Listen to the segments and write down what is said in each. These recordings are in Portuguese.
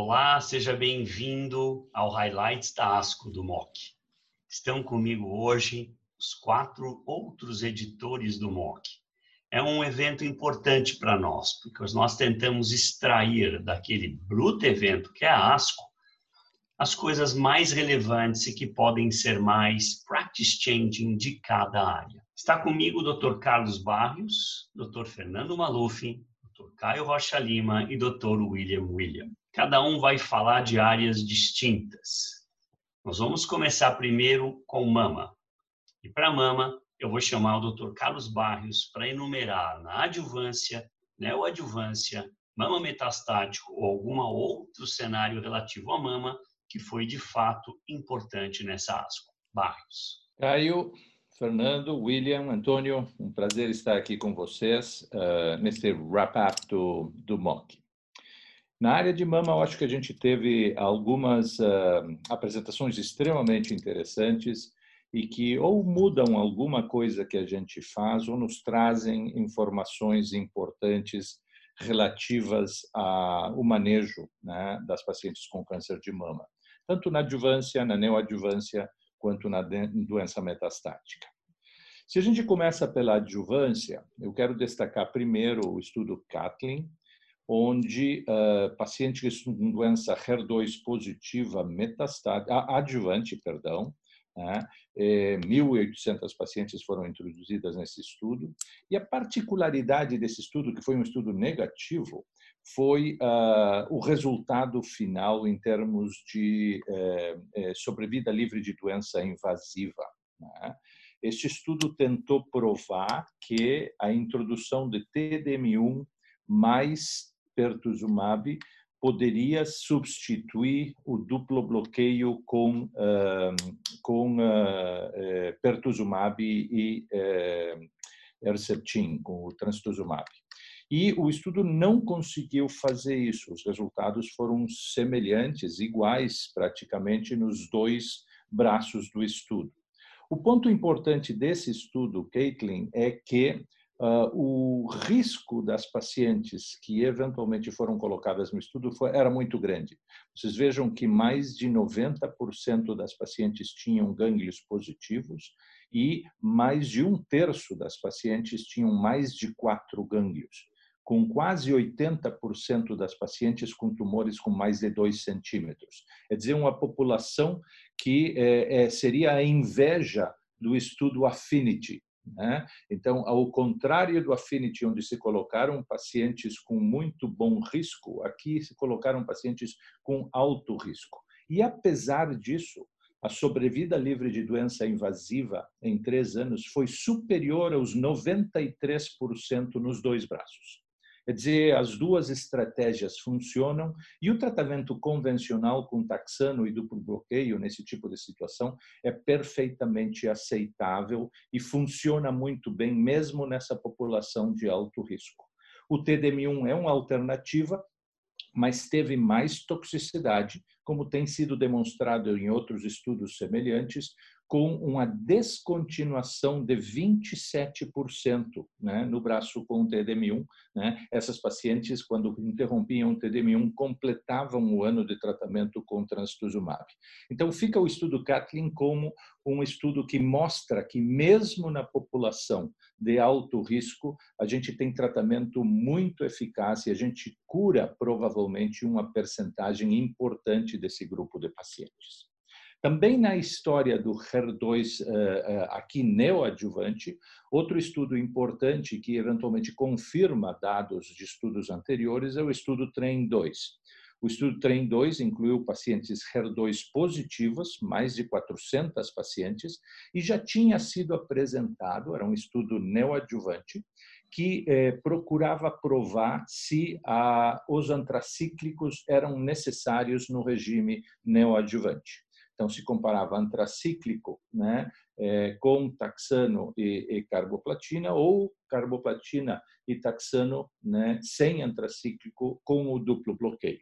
Olá, seja bem-vindo ao Highlights da ASCO do MOC. Estão comigo hoje os quatro outros editores do MOC. É um evento importante para nós, porque nós tentamos extrair daquele bruto evento que é a ASCO as coisas mais relevantes e que podem ser mais practice changing de cada área. Está comigo o Dr. Carlos Barrios, Dr. Fernando Maluf, Dr. Caio Rocha Lima e Dr. William William. Cada um vai falar de áreas distintas. Nós vamos começar primeiro com mama. E para mama, eu vou chamar o Dr. Carlos Barrios para enumerar na adjuvância, neoadjuvância, mama metastático ou algum outro cenário relativo à mama que foi de fato importante nessa asco. Barrios. Caio, Fernando, William, Antônio, um prazer estar aqui com vocês uh, nesse wrap-up do, do MOC. Na área de mama, eu acho que a gente teve algumas uh, apresentações extremamente interessantes e que ou mudam alguma coisa que a gente faz ou nos trazem informações importantes relativas ao manejo né, das pacientes com câncer de mama, tanto na adjuvância, na neoadjuvância, quanto na doença metastática. Se a gente começa pela adjuvância, eu quero destacar primeiro o estudo Catlin, onde uh, pacientes com doença HER2 positiva metastática, adjuvante, perdão, né, 1.800 é, pacientes foram introduzidas nesse estudo, e a particularidade desse estudo, que foi um estudo negativo, foi uh, o resultado final em termos de uh, sobrevida livre de doença invasiva. Né? Este estudo tentou provar que a introdução de TDM1 mais pertuzumab poderia substituir o duplo bloqueio com uh, com uh, pertuzumab e uh, Herceptin, com o trastuzumab. E o estudo não conseguiu fazer isso. Os resultados foram semelhantes, iguais praticamente nos dois braços do estudo. O ponto importante desse estudo, Caitlin, é que Uh, o risco das pacientes que eventualmente foram colocadas no estudo foi, era muito grande. Vocês vejam que mais de 90% das pacientes tinham gânglios positivos e mais de um terço das pacientes tinham mais de quatro gânglios, com quase 80% das pacientes com tumores com mais de 2 centímetros. É dizer, uma população que é, é, seria a inveja do estudo Affinity, né? Então, ao contrário do Affinity, onde se colocaram pacientes com muito bom risco, aqui se colocaram pacientes com alto risco. E apesar disso, a sobrevida livre de doença invasiva em três anos foi superior aos 93% nos dois braços. Quer dizer, as duas estratégias funcionam e o tratamento convencional com taxano e duplo bloqueio nesse tipo de situação é perfeitamente aceitável e funciona muito bem mesmo nessa população de alto risco. O TDM1 é uma alternativa, mas teve mais toxicidade, como tem sido demonstrado em outros estudos semelhantes, com uma descontinuação de 27% né, no braço com TDM1. Né? Essas pacientes, quando interrompiam o TDM1, completavam o ano de tratamento com trastuzumab. Então, fica o estudo Catlin como um estudo que mostra que, mesmo na população de alto risco, a gente tem tratamento muito eficaz e a gente cura provavelmente uma percentagem importante desse grupo de pacientes. Também na história do HER2 eh, eh, aqui neoadjuvante, outro estudo importante que eventualmente confirma dados de estudos anteriores é o estudo TREM2. O estudo TREM2 incluiu pacientes HER2 positivos, mais de 400 pacientes, e já tinha sido apresentado, era um estudo neoadjuvante, que eh, procurava provar se ah, os antracíclicos eram necessários no regime neoadjuvante. Então, se comparava antracíclico né, é, com taxano e, e, carboplatina, ou carboplatina e taxano né, sem antracíclico com o duplo bloqueio.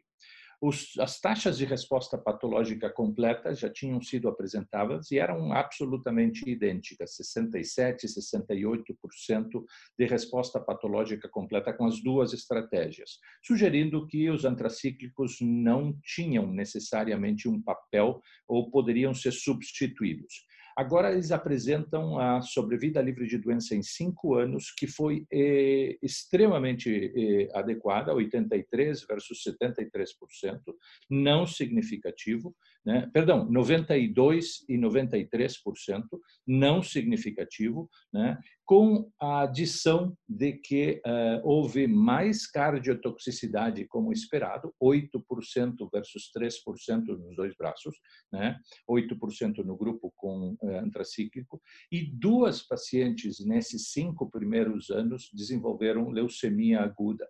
Os, as taxas de resposta patológica completa já tinham sido apresentadas e eram absolutamente idênticas, 67% e 68% de resposta patológica completa com as duas estratégias, sugerindo que os antracíclicos não tinham necessariamente um papel ou poderiam ser substituídos. Agora eles apresentam a sobrevida livre de doença em cinco anos, que foi eh, extremamente eh, adequada, 83 versus 73%, não significativo, né? perdão, 92 e 93%, não significativo, né? Com a adição de que uh, houve mais cardiotoxicidade como esperado, 8% versus 3% nos dois braços, né? 8% no grupo com uh, antracíclico, e duas pacientes nesses cinco primeiros anos desenvolveram leucemia aguda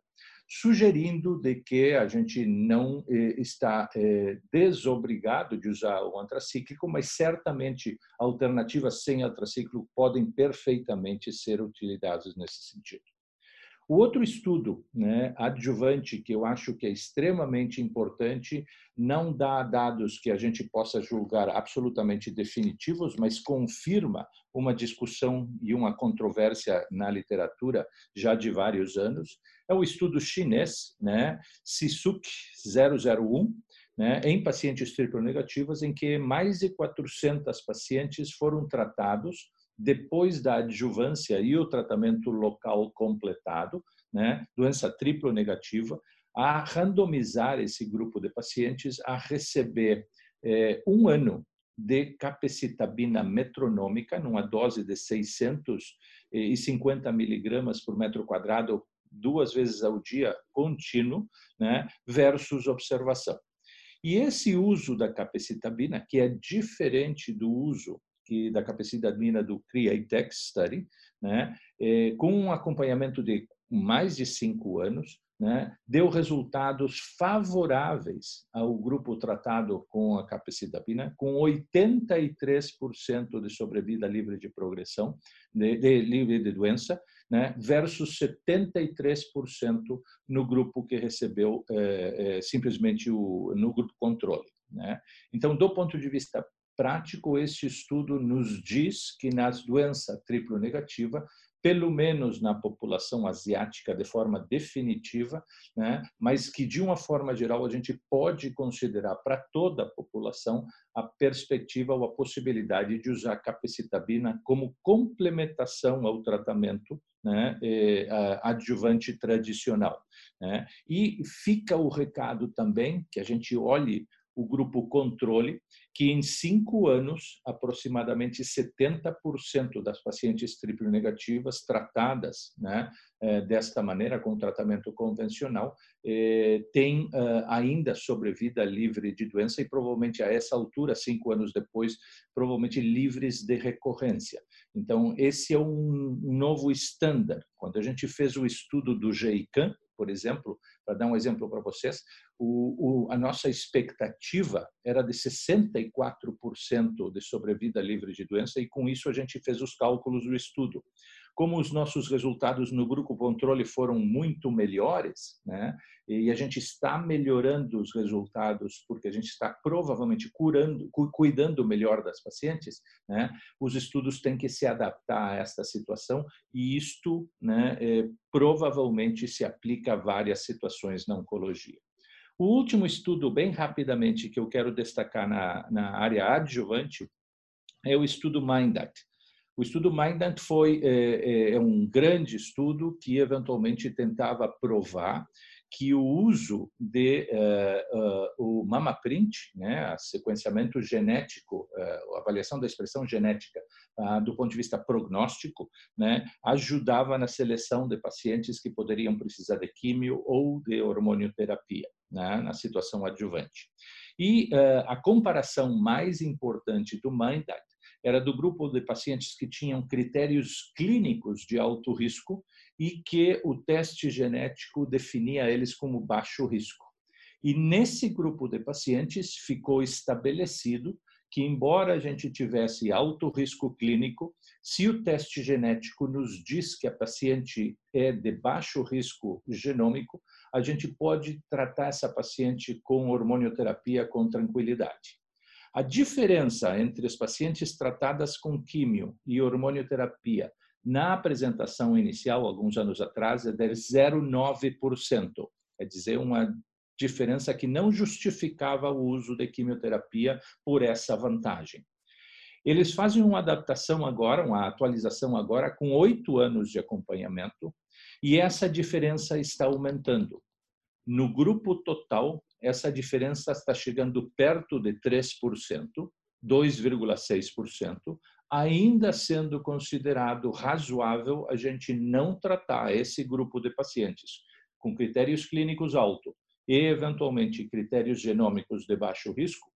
sugerindo de que a gente não eh, está eh, desobrigado de usar o antracíclico, mas certamente alternativas sem antracíclico podem perfeitamente ser utilizadas nesse sentido. O outro estudo, né, adjuvante, que eu acho que é extremamente importante, não dá dados que a gente possa julgar absolutamente definitivos, mas confirma uma discussão e uma controvérsia na literatura já de vários anos, é o estudo chinês, né, SISUK 001, né, em pacientes triplo negativas, em que mais de 400 pacientes foram tratados depois da adjuvância e o tratamento local completado, né, doença triplo negativa, a randomizar esse grupo de pacientes a receber é, um ano de capecitabina metronômica, numa dose de 650 miligramas por metro quadrado duas vezes ao dia contínuo, né, versus observação. E esse uso da capecitabina, que é diferente do uso que da capecitabina do CREATEX Study, né, é, com um acompanhamento de mais de cinco anos, né, deu resultados favoráveis ao grupo tratado com a capecitabina, com 83% de sobrevida livre de progressão, de, de livre de doença, né, versus 73% no grupo que recebeu é, é, simplesmente o, no grupo controle. Né? Então, do ponto de vista prático, este estudo nos diz que nas doenças triplo negativa pelo menos na população asiática de forma definitiva, né? mas que de uma forma geral a gente pode considerar para toda a população a perspectiva ou a possibilidade de usar capecitabina como complementação ao tratamento né, eh, adjuvante tradicional. Né? E fica o recado também que a gente olhe o grupo controle, que em cinco anos, aproximadamente 70% das pacientes triplo negativas tratadas né, eh, desta maneira, com tratamento convencional, eh, têm eh, ainda sobrevida livre de doença e provavelmente a essa altura, cinco anos depois, provavelmente livres de recorrência. Então, esse é um novo estándar. Quando a gente fez o estudo do GEICAM, por exemplo, para dar um exemplo para vocês, o, o, a nossa expectativa era de 64% de sobrevida livre de doença e com isso a gente fez os cálculos do estudo como os nossos resultados no grupo controle foram muito melhores, né? E a gente está melhorando os resultados porque a gente está provavelmente curando, cuidando melhor das pacientes, né? Os estudos têm que se adaptar a esta situação e isto, né, é, provavelmente se aplica a várias situações na oncologia. O último estudo, bem rapidamente, que eu quero destacar na, na área adjuvante é o estudo MINDACT. O estudo Mindant foi é, é, é, um grande estudo que eventualmente tentava provar que o uso de uh, uh, o MamaPrint, né, sequenciamento genético, uh, a avaliação da expressão genética do ponto de vista prognóstico, né, ajudava na seleção de pacientes que poderiam precisar de químio ou de hormonioterapia né, na situação adjuvante. E a comparação mais importante do MINDACT era do grupo de pacientes que tinham critérios clínicos de alto risco e que o teste genético definia eles como baixo risco. E nesse grupo de pacientes ficou estabelecido que, embora a gente tivesse alto risco clínico, se o teste genético nos diz que a paciente é de baixo risco genômico, a gente pode tratar essa paciente com hormonioterapia com tranquilidade. A diferença entre as pacientes tratadas com químio e hormonioterapia na apresentação inicial, alguns anos atrás, é de 0,9%. Quer dizer, uma diferença que não justificava o uso de quimioterapia por essa vantagem. Eles fazem uma adaptação agora, uma atualização agora, com oito anos de acompanhamento, e essa diferença está aumentando. No grupo total, essa diferença está chegando perto de 3%, 2,6%, ainda sendo considerado razoável a gente não tratar esse grupo de pacientes com critérios clínicos altos e, eventualmente, critérios genômicos de baixo risco,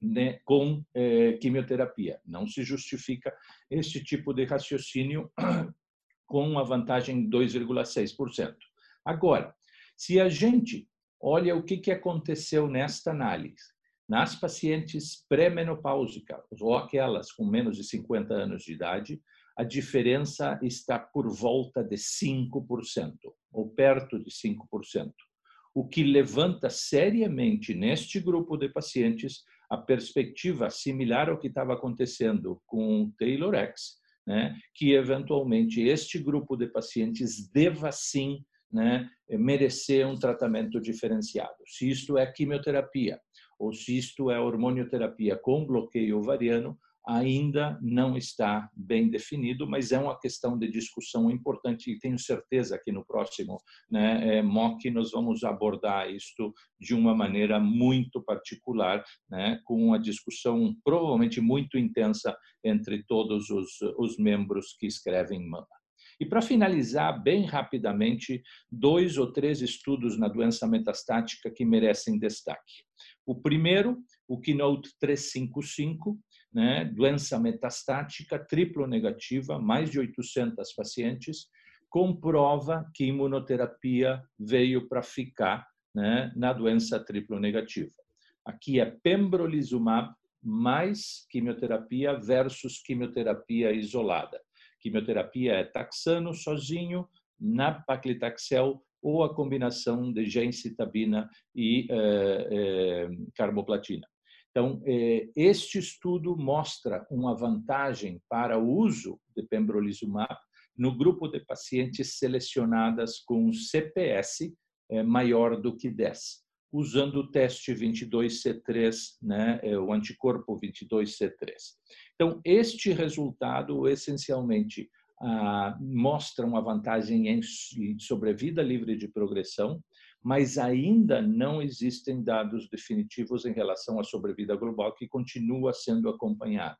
né, com eh, quimioterapia. Não se justifica este tipo de raciocínio com uma vantagem de 2,6%. Agora, se a gente olha o que, que aconteceu nesta análise, nas pacientes pré-menopáusicas ou aquelas com menos de 50 anos de idade, a diferença está por volta de 5%, ou perto de 5% o que levanta seriamente neste grupo de pacientes a perspectiva similar ao que estava acontecendo com o Taylor X, né, que eventualmente este grupo de pacientes deva sim né, merecer um tratamento diferenciado. Se isto é quimioterapia ou se isto é hormonioterapia com bloqueio ovariano, ainda não está bem definido, mas é uma questão de discussão importante e tenho certeza que no próximo né, é, MOC nós vamos abordar isto de uma maneira muito particular, né, com uma discussão provavelmente muito intensa entre todos os, os membros que escrevem MAMA. E para finalizar, bem rapidamente, dois ou três estudos na doença metastática que merecem destaque. O primeiro, o Keynote 355, né, doença metastática triplo negativa, mais de 800 pacientes, comprova que imunoterapia veio para ficar né, na doença triplo negativa. Aqui é pembrolizumab mais quimioterapia versus quimioterapia isolada. Quimioterapia é taxano sozinho, nab-paclitaxel ou a combinação de gencitabina e eh, eh, carboplatina. Então, é, este estudo mostra uma vantagem para o uso de pembrolizumab no grupo de pacientes selecionadas com CPS maior do que 10, usando o teste 22C3, né, o anticorpo 22C3. Então, este resultado essencialmente ah, mostra uma vantagem em sobrevida livre de progressão, mas ainda não existem dados definitivos em relação à sobrevida global que continua sendo acompanhada.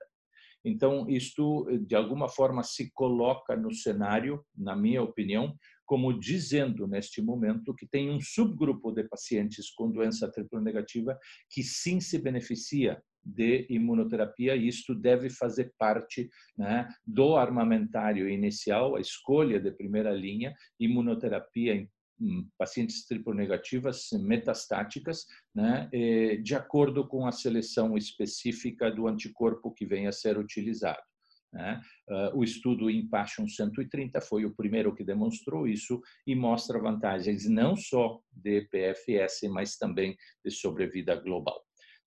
Então, isto, de alguma forma, se coloca no cenário, na minha opinião, como dizendo neste momento que tem um subgrupo de pacientes com doença triplo negativa que sim se beneficia de imunoterapia e isto deve fazer parte né, do armamentário inicial, a escolha de primeira linha, imunoterapia pacientes triple-negativas metastáticas, né, eh, de acordo com a seleção específica do anticorpo que venha a ser utilizado. Né? Uh, o estudo Impassion 130 foi o primeiro que demonstrou isso e mostra vantagens não só de PFS, mas também de sobrevida global.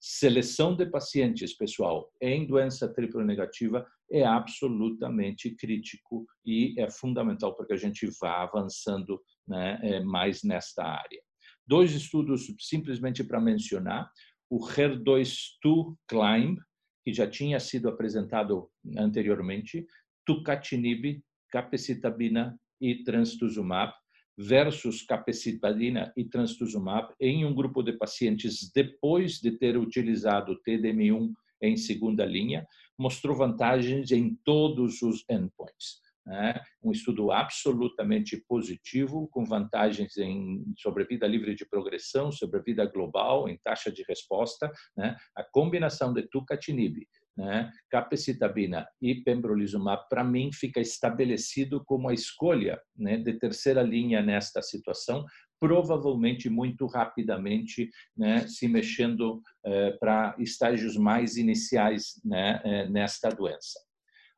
Seleção de pacientes, pessoal, em doença triplo negativa é absolutamente crítico e é fundamental para que a gente vá avançando né, é, mais nesta área. Dois estudos simplesmente para mencionar, o HER2-2 CLIMB, que já tinha sido apresentado anteriormente, tucatinib, capecitabina e trastuzumab, versus capecitabina e trastuzumab em um grupo de pacientes depois de ter utilizado TDM1 em segunda linha, mostrou vantagens em todos os endpoints né? um estudo absolutamente positivo, com vantagens em sobrevida livre de progressão, sobrevida global, em taxa de resposta. Né? A combinação de tucatinib, né, capecitabina e pembrolizumab, para mim, fica estabelecido como a escolha né, de terceira linha nesta situação, provavelmente muito rapidamente né, se mexendo eh, para estágios mais iniciais né, eh, nesta doença.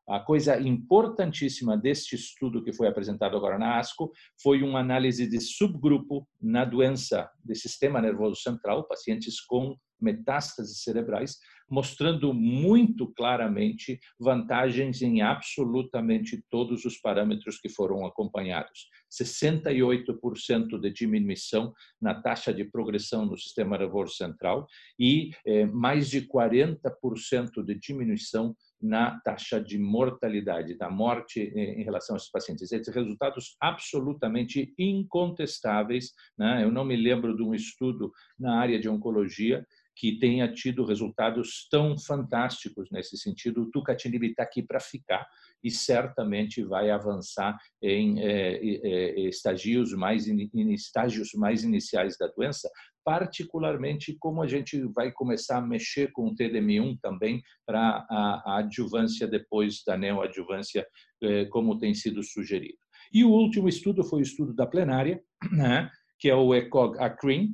A coisa importantíssima deste estudo que foi apresentado agora na ASCO foi uma análise de subgrupo na doença do sistema nervoso central, pacientes com metástases cerebrais, mostrando muito claramente vantagens em absolutamente todos os parâmetros que foram acompanhados. 68% de diminuição na taxa de progressão no sistema nervoso central e eh, mais de 40% de diminuição na taxa de mortalidade, da morte em relação a esses pacientes. Esses resultados absolutamente incontestáveis. Né? Eu não me lembro de um estudo na área de oncologia que tenha tido resultados tão fantásticos nesse sentido. O tucatinib está aqui para ficar e certamente vai avançar em é, é, estagios mais in, estágios mais iniciais da doença, particularmente como a gente vai começar a mexer com o TDM1 também para a, a, adjuvância depois da neoadjuvância, é, como tem sido sugerido. E o último estudo foi o estudo da plenária, né, que é o ECOG-ACRIN,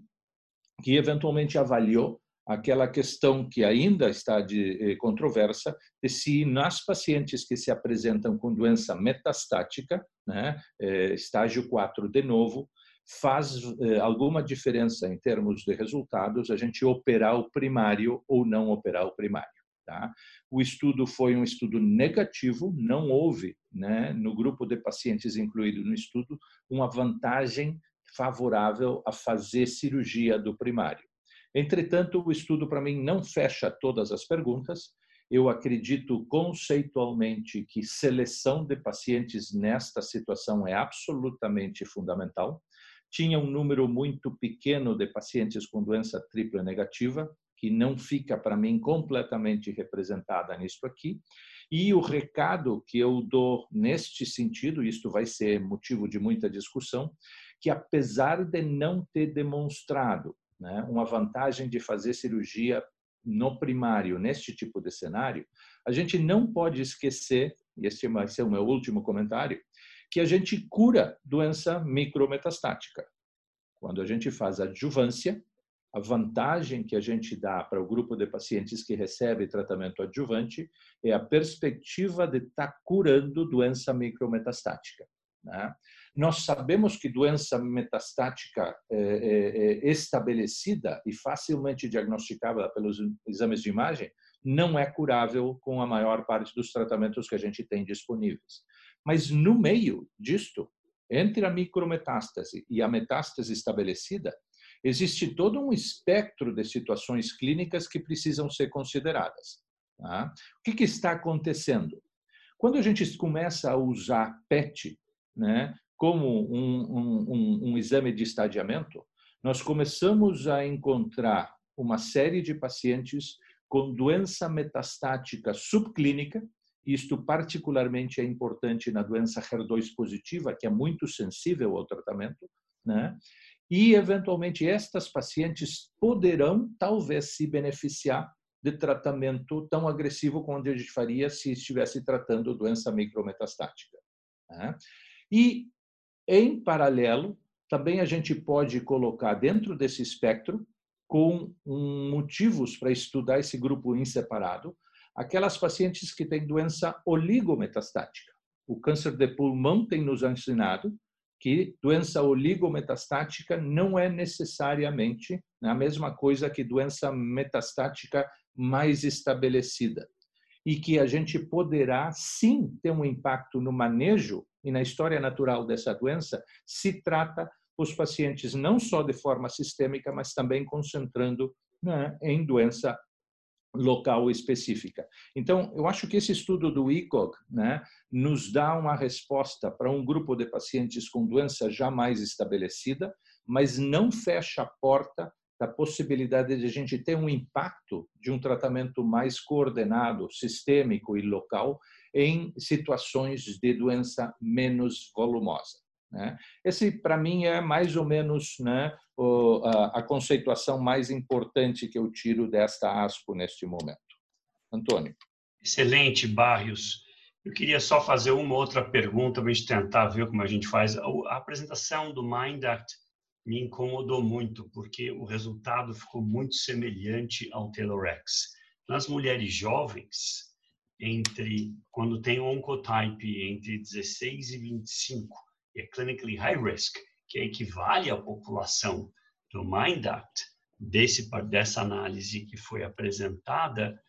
que eventualmente avaliou aquela questão que ainda está de eh, controvérsia de se nas pacientes que se apresentam com doença metastática, né, eh, estágio 4 de novo, faz eh, alguma diferença em termos de resultados a gente operar o primário ou não operar o primário. Tá? O estudo foi um estudo negativo, não houve, né, no grupo de pacientes incluído no estudo, uma vantagem favorável a fazer cirurgia do primário. Entretanto, o estudo para mim não fecha todas as perguntas. Eu acredito conceitualmente que seleção de pacientes nesta situação é absolutamente fundamental tinha um número muito pequeno de pacientes com doença tripla negativa, que não fica para mim completamente representada nisso aqui. E o recado que eu dou neste sentido, isto vai ser motivo de muita discussão, que apesar de não ter demonstrado né, uma vantagem de fazer cirurgia no primário, neste tipo de cenário, a gente não pode esquecer, e este vai ser o meu último comentário, que a gente cura doença micrometastática. Quando a gente faz adjuvância, a vantagem que a gente dá para o grupo de pacientes que recebe tratamento adjuvante é a perspectiva de estar tá curando doença micrometastática. Né? Nós sabemos que doença metastática é, é, é estabelecida e facilmente diagnosticável pelos exames de imagem não é curável com a maior parte dos tratamentos que a gente tem disponíveis. Mas no meio disto, entre a micrometástase e a metástase estabelecida, existe todo um espectro de situações clínicas que precisam ser consideradas. Tá? O que, que, está acontecendo? Quando a gente começa a usar PET né, como um, um, um, exame de estadiamento, nós começamos a encontrar uma série de pacientes com doença metastática subclínica, isto particularmente é importante na doença HER2 positiva, que é muito sensível ao tratamento, né? E eventualmente estas pacientes poderão talvez se beneficiar de tratamento tão agressivo quanto a gente faria se estivesse tratando doença micrometastática. Né? E em paralelo, também a gente pode colocar dentro desse espectro com motivos para estudar esse grupo em separado, aquelas pacientes que têm doença oligometastática. O câncer de pulmão tem nos ensinado que doença oligometastática não é necessariamente a mesma coisa que doença metastática mais estabelecida. E que a gente poderá sim ter um impacto no manejo e na história natural dessa doença, se trata os pacientes não só de forma sistêmica, mas também concentrando né, em doença local específica. Então, eu acho que esse estudo do ICOG né, nos dá uma resposta para um grupo de pacientes com doença já mais estabelecida, mas não fecha a porta da possibilidade de a gente ter um impacto de um tratamento mais coordenado, sistêmico e local em situações de doença menos volumosa. Né? Esse, para mim, é mais ou menos né, a, conceituação mais importante que eu tiro desta ASPO neste momento. Antônio. Excelente, Barrios. Eu queria só fazer uma outra pergunta para a gente tentar ver como a gente faz. A apresentação do MindAct me incomodou muito, porque o resultado ficou muito semelhante ao Telorex. Nas mulheres jovens, entre quando tem oncotype entre 16 e 25, e é clinically high risk, que equivale à população do MindAct, desse, dessa análise que foi apresentada,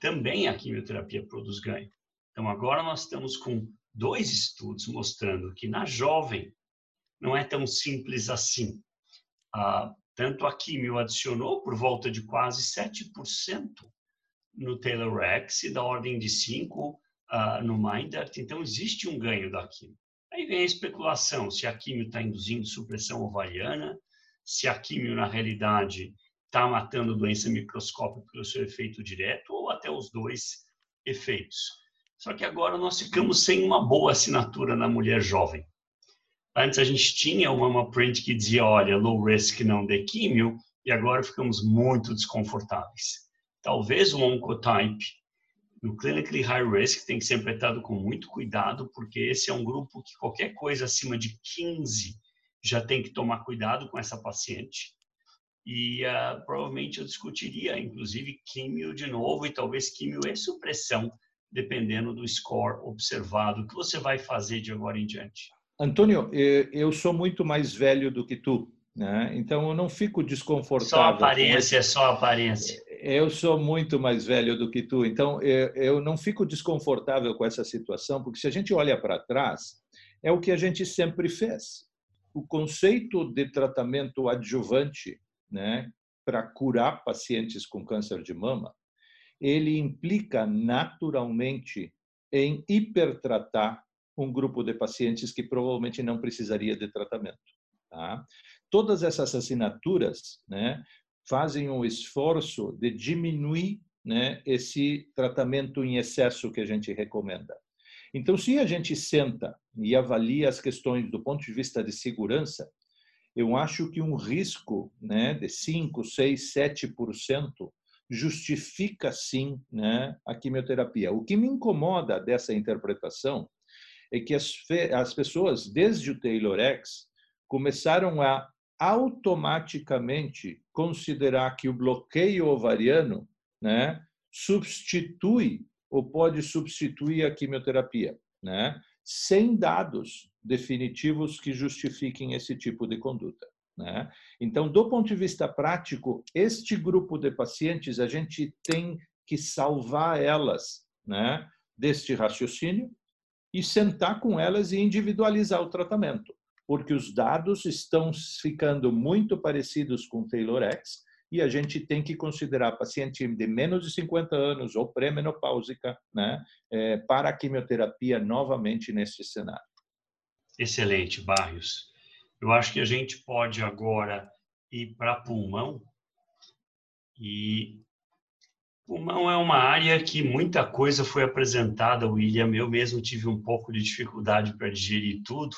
também a quimioterapia produz ganho. Então, agora nós estamos com dois estudos mostrando que na jovem não é tão simples assim. Ah, tanto a quimio adicionou por volta de quase 7% no Taylor-X e da ordem de 5% ah, no Mindert. Então, existe um ganho da quimio. Aí vem a especulação se a quimio está induzindo supressão ovariana, se a quimio, na realidade, está matando doença microscópica pelo seu efeito direto ou até os dois efeitos. Só que agora nós ficamos sem uma boa assinatura na mulher jovem. Antes a gente tinha uma print que dizia, olha, low risk não de químio, e agora ficamos muito desconfortáveis. Talvez o oncotype no clinically high risk tem que ser tratado com muito cuidado, porque esse é um grupo que qualquer coisa acima de 15 já tem que tomar cuidado com essa paciente. E uh, provavelmente eu discutiria, inclusive, químio de novo, e talvez químio e supressão, dependendo do score observado. O que você vai fazer de agora em diante? Antônio, eu sou muito mais velho do que tu, né? Então eu não fico desconfortável. Só aparência, só aparência. Eu sou muito mais velho do que tu, então eu não fico desconfortável com essa situação, porque se a gente olha para trás, é o que a gente sempre fez. O conceito de tratamento adjuvante, né, para curar pacientes com câncer de mama, ele implica naturalmente em hipertratar um grupo de pacientes que provavelmente não precisaria de tratamento. Tá? Todas essas assinaturas né, fazem um esforço de diminuir né, esse tratamento em excesso que a gente recomenda. Então, se a gente senta e avalia as questões do ponto de vista de segurança, eu acho que um risco né, de 5, 6, 7% justifica sim né, a quimioterapia. O que me incomoda dessa interpretação é que as, as pessoas, desde o Taylor X, começaram a automaticamente considerar que o bloqueio ovariano né, substitui ou pode substituir a quimioterapia, né, sem dados definitivos que justifiquem esse tipo de conduta. Né? Então, do ponto de vista prático, este grupo de pacientes, a gente tem que salvar elas né, deste raciocínio e sentar com elas e individualizar o tratamento, porque os dados estão ficando muito parecidos com o Taylor X e a gente tem que considerar paciente de menos de 50 anos ou pré-menopáusica né, é, para a quimioterapia novamente nesse cenário. Excelente, Barrios. Eu acho que a gente pode agora ir para pulmão e Pulmão é uma área que muita coisa foi apresentada, William. Eu mesmo tive um pouco de dificuldade para digerir tudo.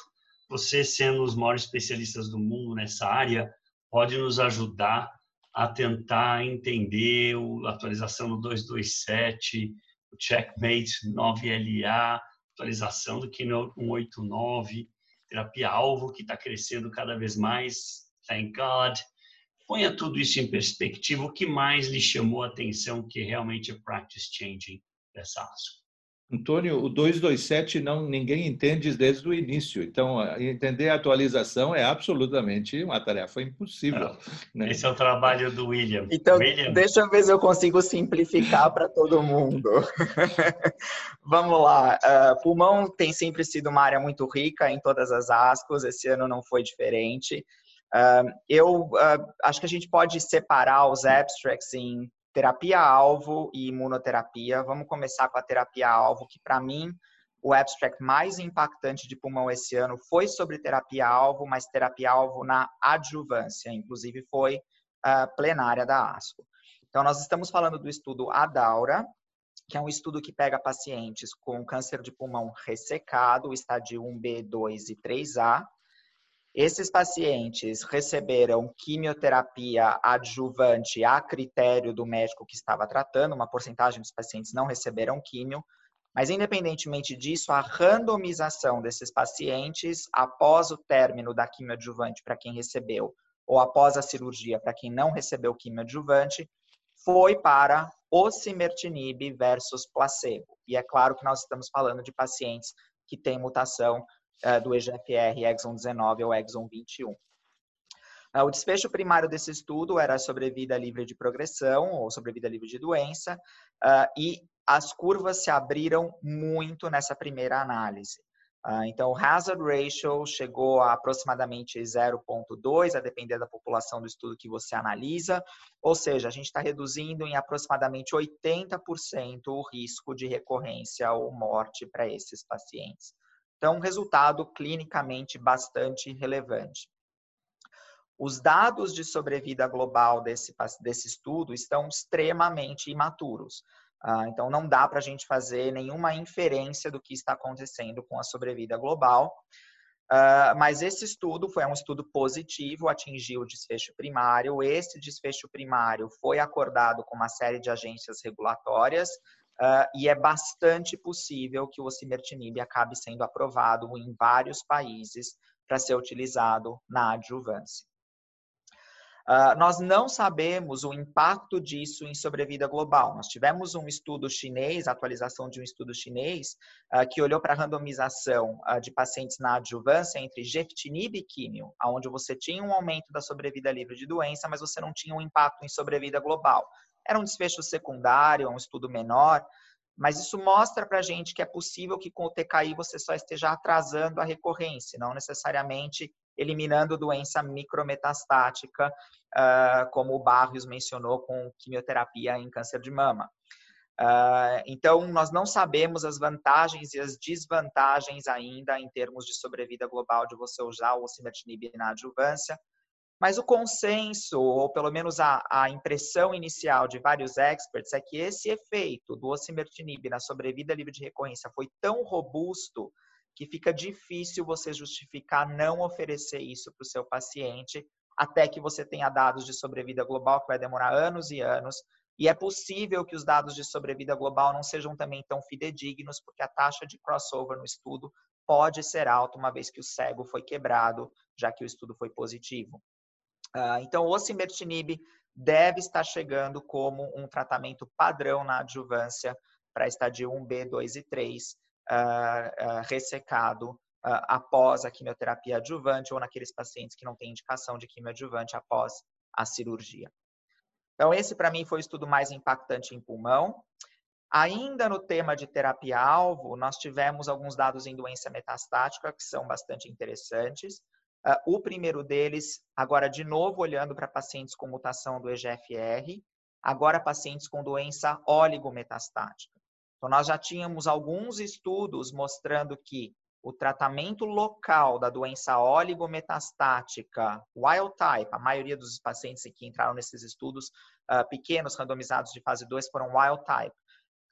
Você, sendo os maiores especialistas do mundo nessa área, pode nos ajudar a tentar entender a atualização do 227, o Checkmate 9LA, atualização do Keynote 189, terapia-alvo que está crescendo cada vez mais, thank God Ponha tudo isso em perspectiva. O que mais lhe chamou a atenção que realmente é practice changing dessa ASCO? Antônio, o 227 não ninguém entende desde o início. Então, entender a atualização é absolutamente uma tarefa impossível. Né? Esse é o trabalho do William. Então, William. deixa eu ver se eu consigo simplificar para todo mundo. Vamos lá. Uh, pulmão tem sempre sido uma área muito rica em todas as ascos. Esse ano não foi diferente. Uh, eu uh, acho que a gente pode separar os abstracts em terapia-alvo e imunoterapia. Vamos começar com a terapia-alvo, que para mim o abstract mais impactante de pulmão esse ano foi sobre terapia-alvo, mas terapia-alvo na adjuvância, inclusive foi uh, plenária da ASCO. Então, nós estamos falando do estudo ADAURA, que é um estudo que pega pacientes com câncer de pulmão ressecado, estádio 1B, 2 e 3A, esses pacientes receberam quimioterapia adjuvante a critério do médico que estava tratando, uma porcentagem dos pacientes não receberam químio, Mas, independentemente disso, a randomização desses pacientes após o término da quimioadjuvante para quem recebeu ou após a cirurgia para quem não recebeu quimioadjuvante foi para osimertinib versus placebo. E é claro que nós estamos falando de pacientes que têm mutação uh, do EGFR exon 19 ou exon 21. Uh, o desfecho primário desse estudo era sobrevida livre de progressão ou sobrevida livre de doença, uh, e as curvas se abriram muito nessa primeira análise. Uh, então, o hazard ratio chegou a aproximadamente 0,2, a depender da população do estudo que você analisa, ou seja, a gente está reduzindo em aproximadamente 80% o risco de recorrência ou morte para esses pacientes. Então, um resultado clinicamente bastante relevante. Os dados de sobrevida global desse, desse estudo estão extremamente imaturos. Ah, então, não dá para a gente fazer nenhuma inferência do que está acontecendo com a sobrevida global. Uh, mas esse estudo foi um estudo positivo, atingiu o desfecho primário. Esse desfecho primário foi acordado com uma série de agências regulatórias uh, e é bastante possível que o osimertinib acabe sendo aprovado em vários países para ser utilizado na adjuvância. Uh, nós não sabemos o impacto disso em sobrevida global. Nós tivemos um estudo chinês, atualização de um estudo chinês, uh, que olhou para a randomização uh, de pacientes na adjuvância entre geftinib e químio, onde você tinha um aumento da sobrevida livre de doença, mas você não tinha um impacto em sobrevida global. Era um desfecho secundário, um estudo menor, mas isso mostra para a gente que é possível que com o TKI você só esteja atrasando a recorrência, não necessariamente eliminando doença micrometastática, uh, como o Barrios mencionou com quimioterapia em câncer de mama. Uh, então, nós não sabemos as vantagens e as desvantagens ainda em termos de sobrevida global de você usar o osimertinib na adjuvância, mas o consenso, ou pelo menos a, a, impressão inicial de vários experts, é que esse efeito do osimertinib na sobrevida livre de recorrência foi tão robusto que fica difícil você justificar não oferecer isso para o seu paciente até que você tenha dados de sobrevida global, que vai demorar anos e anos. E é possível que os dados de sobrevida global não sejam também tão fidedignos, porque a taxa de crossover no estudo pode ser alta, uma vez que o cego foi quebrado, já que o estudo foi positivo. Uh, então, o osimertinib deve estar chegando como um tratamento padrão na adjuvância para estadio 1B, 2 e 3, uh, ressecado após a quimioterapia adjuvante ou naqueles pacientes que não têm indicação de quimioadjuvante após a cirurgia. Então, esse para mim foi o estudo mais impactante em pulmão. Ainda no tema de terapia-alvo, nós tivemos alguns dados em doença metastática que são bastante interessantes. Uh, o primeiro deles, agora de novo olhando para pacientes com mutação do EGFR, agora pacientes com doença oligometastática. Então, nós já tínhamos alguns estudos mostrando que o tratamento local da doença oligometastática wild type, a maioria dos pacientes que entraram nesses estudos uh, pequenos, randomizados de fase 2, foram wild type.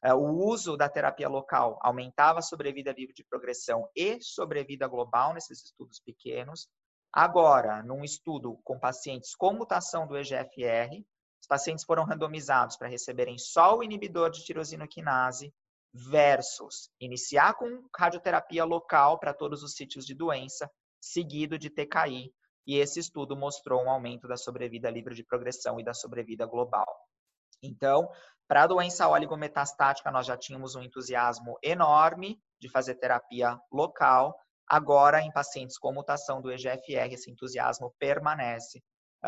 Uh, o uso da terapia local aumentava a sobrevida livre de progressão e sobrevida global nesses estudos pequenos. Agora, num estudo com pacientes com mutação do EGFR, os pacientes foram randomizados para receberem só o inibidor de tirosinoquinase versus iniciar com radioterapia local para todos os sítios de doença, seguido de TKI. E esse estudo mostrou um aumento da sobrevida livre de progressão e da sobrevida global. Então, para a doença oligometastática, nós já tínhamos um entusiasmo enorme de fazer terapia local. Agora, em pacientes com mutação do EGFR, esse entusiasmo permanece.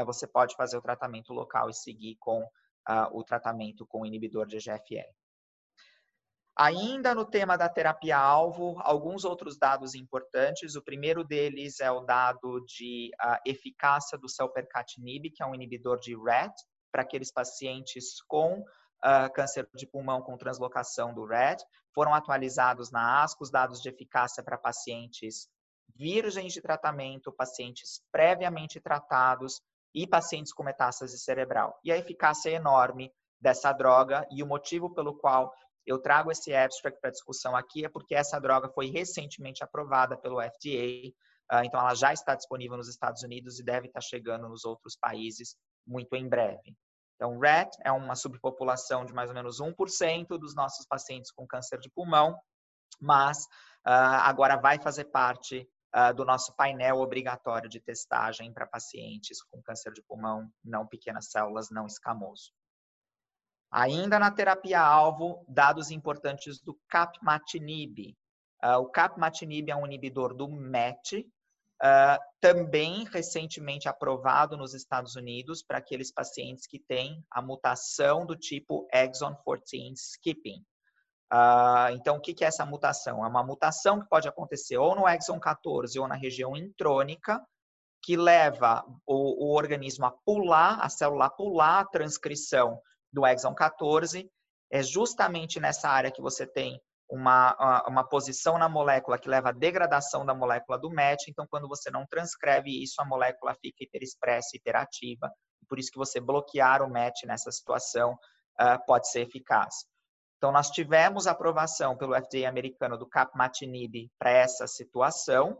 Você pode fazer o tratamento local e seguir com uh, o tratamento com inibidor de EGFR. Ainda no tema da terapia-alvo, alguns outros dados importantes. O primeiro deles é o dado de uh, eficácia do selpercatinib, que é um inibidor de RET, para aqueles pacientes com uh, câncer de pulmão com translocação do RET. Foram atualizados na ASCO os dados de eficácia para pacientes virgens de tratamento, pacientes previamente tratados e pacientes com metástase cerebral. E a eficácia é enorme dessa droga e o motivo pelo qual eu trago esse abstract para discussão aqui é porque essa droga foi recentemente aprovada pelo FDA, ah, então ela já está disponível nos Estados Unidos e deve estar chegando nos outros países muito em breve. Então, RET é uma subpopulação de mais ou menos 1% dos nossos pacientes com câncer de pulmão, mas uh, agora vai fazer parte uh, do nosso painel obrigatório de testagem para pacientes com câncer de pulmão não pequenas células, não escamoso. Ainda na terapia-alvo, dados importantes do capmatinib. Uh, o capmatinib é um inibidor do MET, Uh, também recentemente aprovado nos Estados Unidos para aqueles pacientes que têm a mutação do tipo exon 14 skipping. Uh, então, o que, que é essa mutação? É uma mutação que pode acontecer ou no exon 14 ou na região intrônica, que leva o, o organismo a pular, a célula a pular a transcrição do exon 14. É justamente nessa área que você tem uma, uma posição na molécula que leva à degradação da molécula do MET. Então, quando você não transcreve isso, a molécula fica hiperexpressa, hiperativa. Por isso que você bloquear o MET nessa situação uh, pode ser eficaz. Então, nós tivemos aprovação pelo FDA americano do capmatinib para essa situação.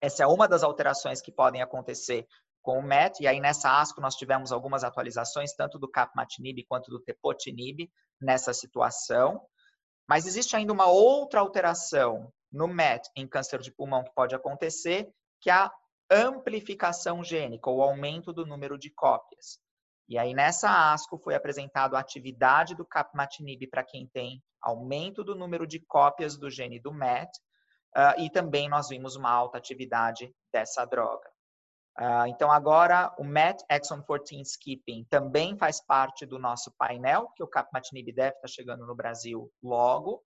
Essa é uma das alterações que podem acontecer com o MET. E aí, nessa ASCO, nós tivemos algumas atualizações, tanto do capmatinib quanto do tepotinib, nessa situação. Mas existe ainda uma outra alteração no MET em câncer de pulmão que pode acontecer, que é a amplificação gênica, ou aumento do número de cópias. E aí, nessa ASCO, foi apresentado a atividade do capmatinib para quem tem aumento do número de cópias do gene do MET, uh, e também nós vimos uma alta atividade dessa droga. Uh, então, agora, o MET Exon 14 Skipping também faz parte do nosso painel, que o capmatinib deve estar chegando no Brasil logo.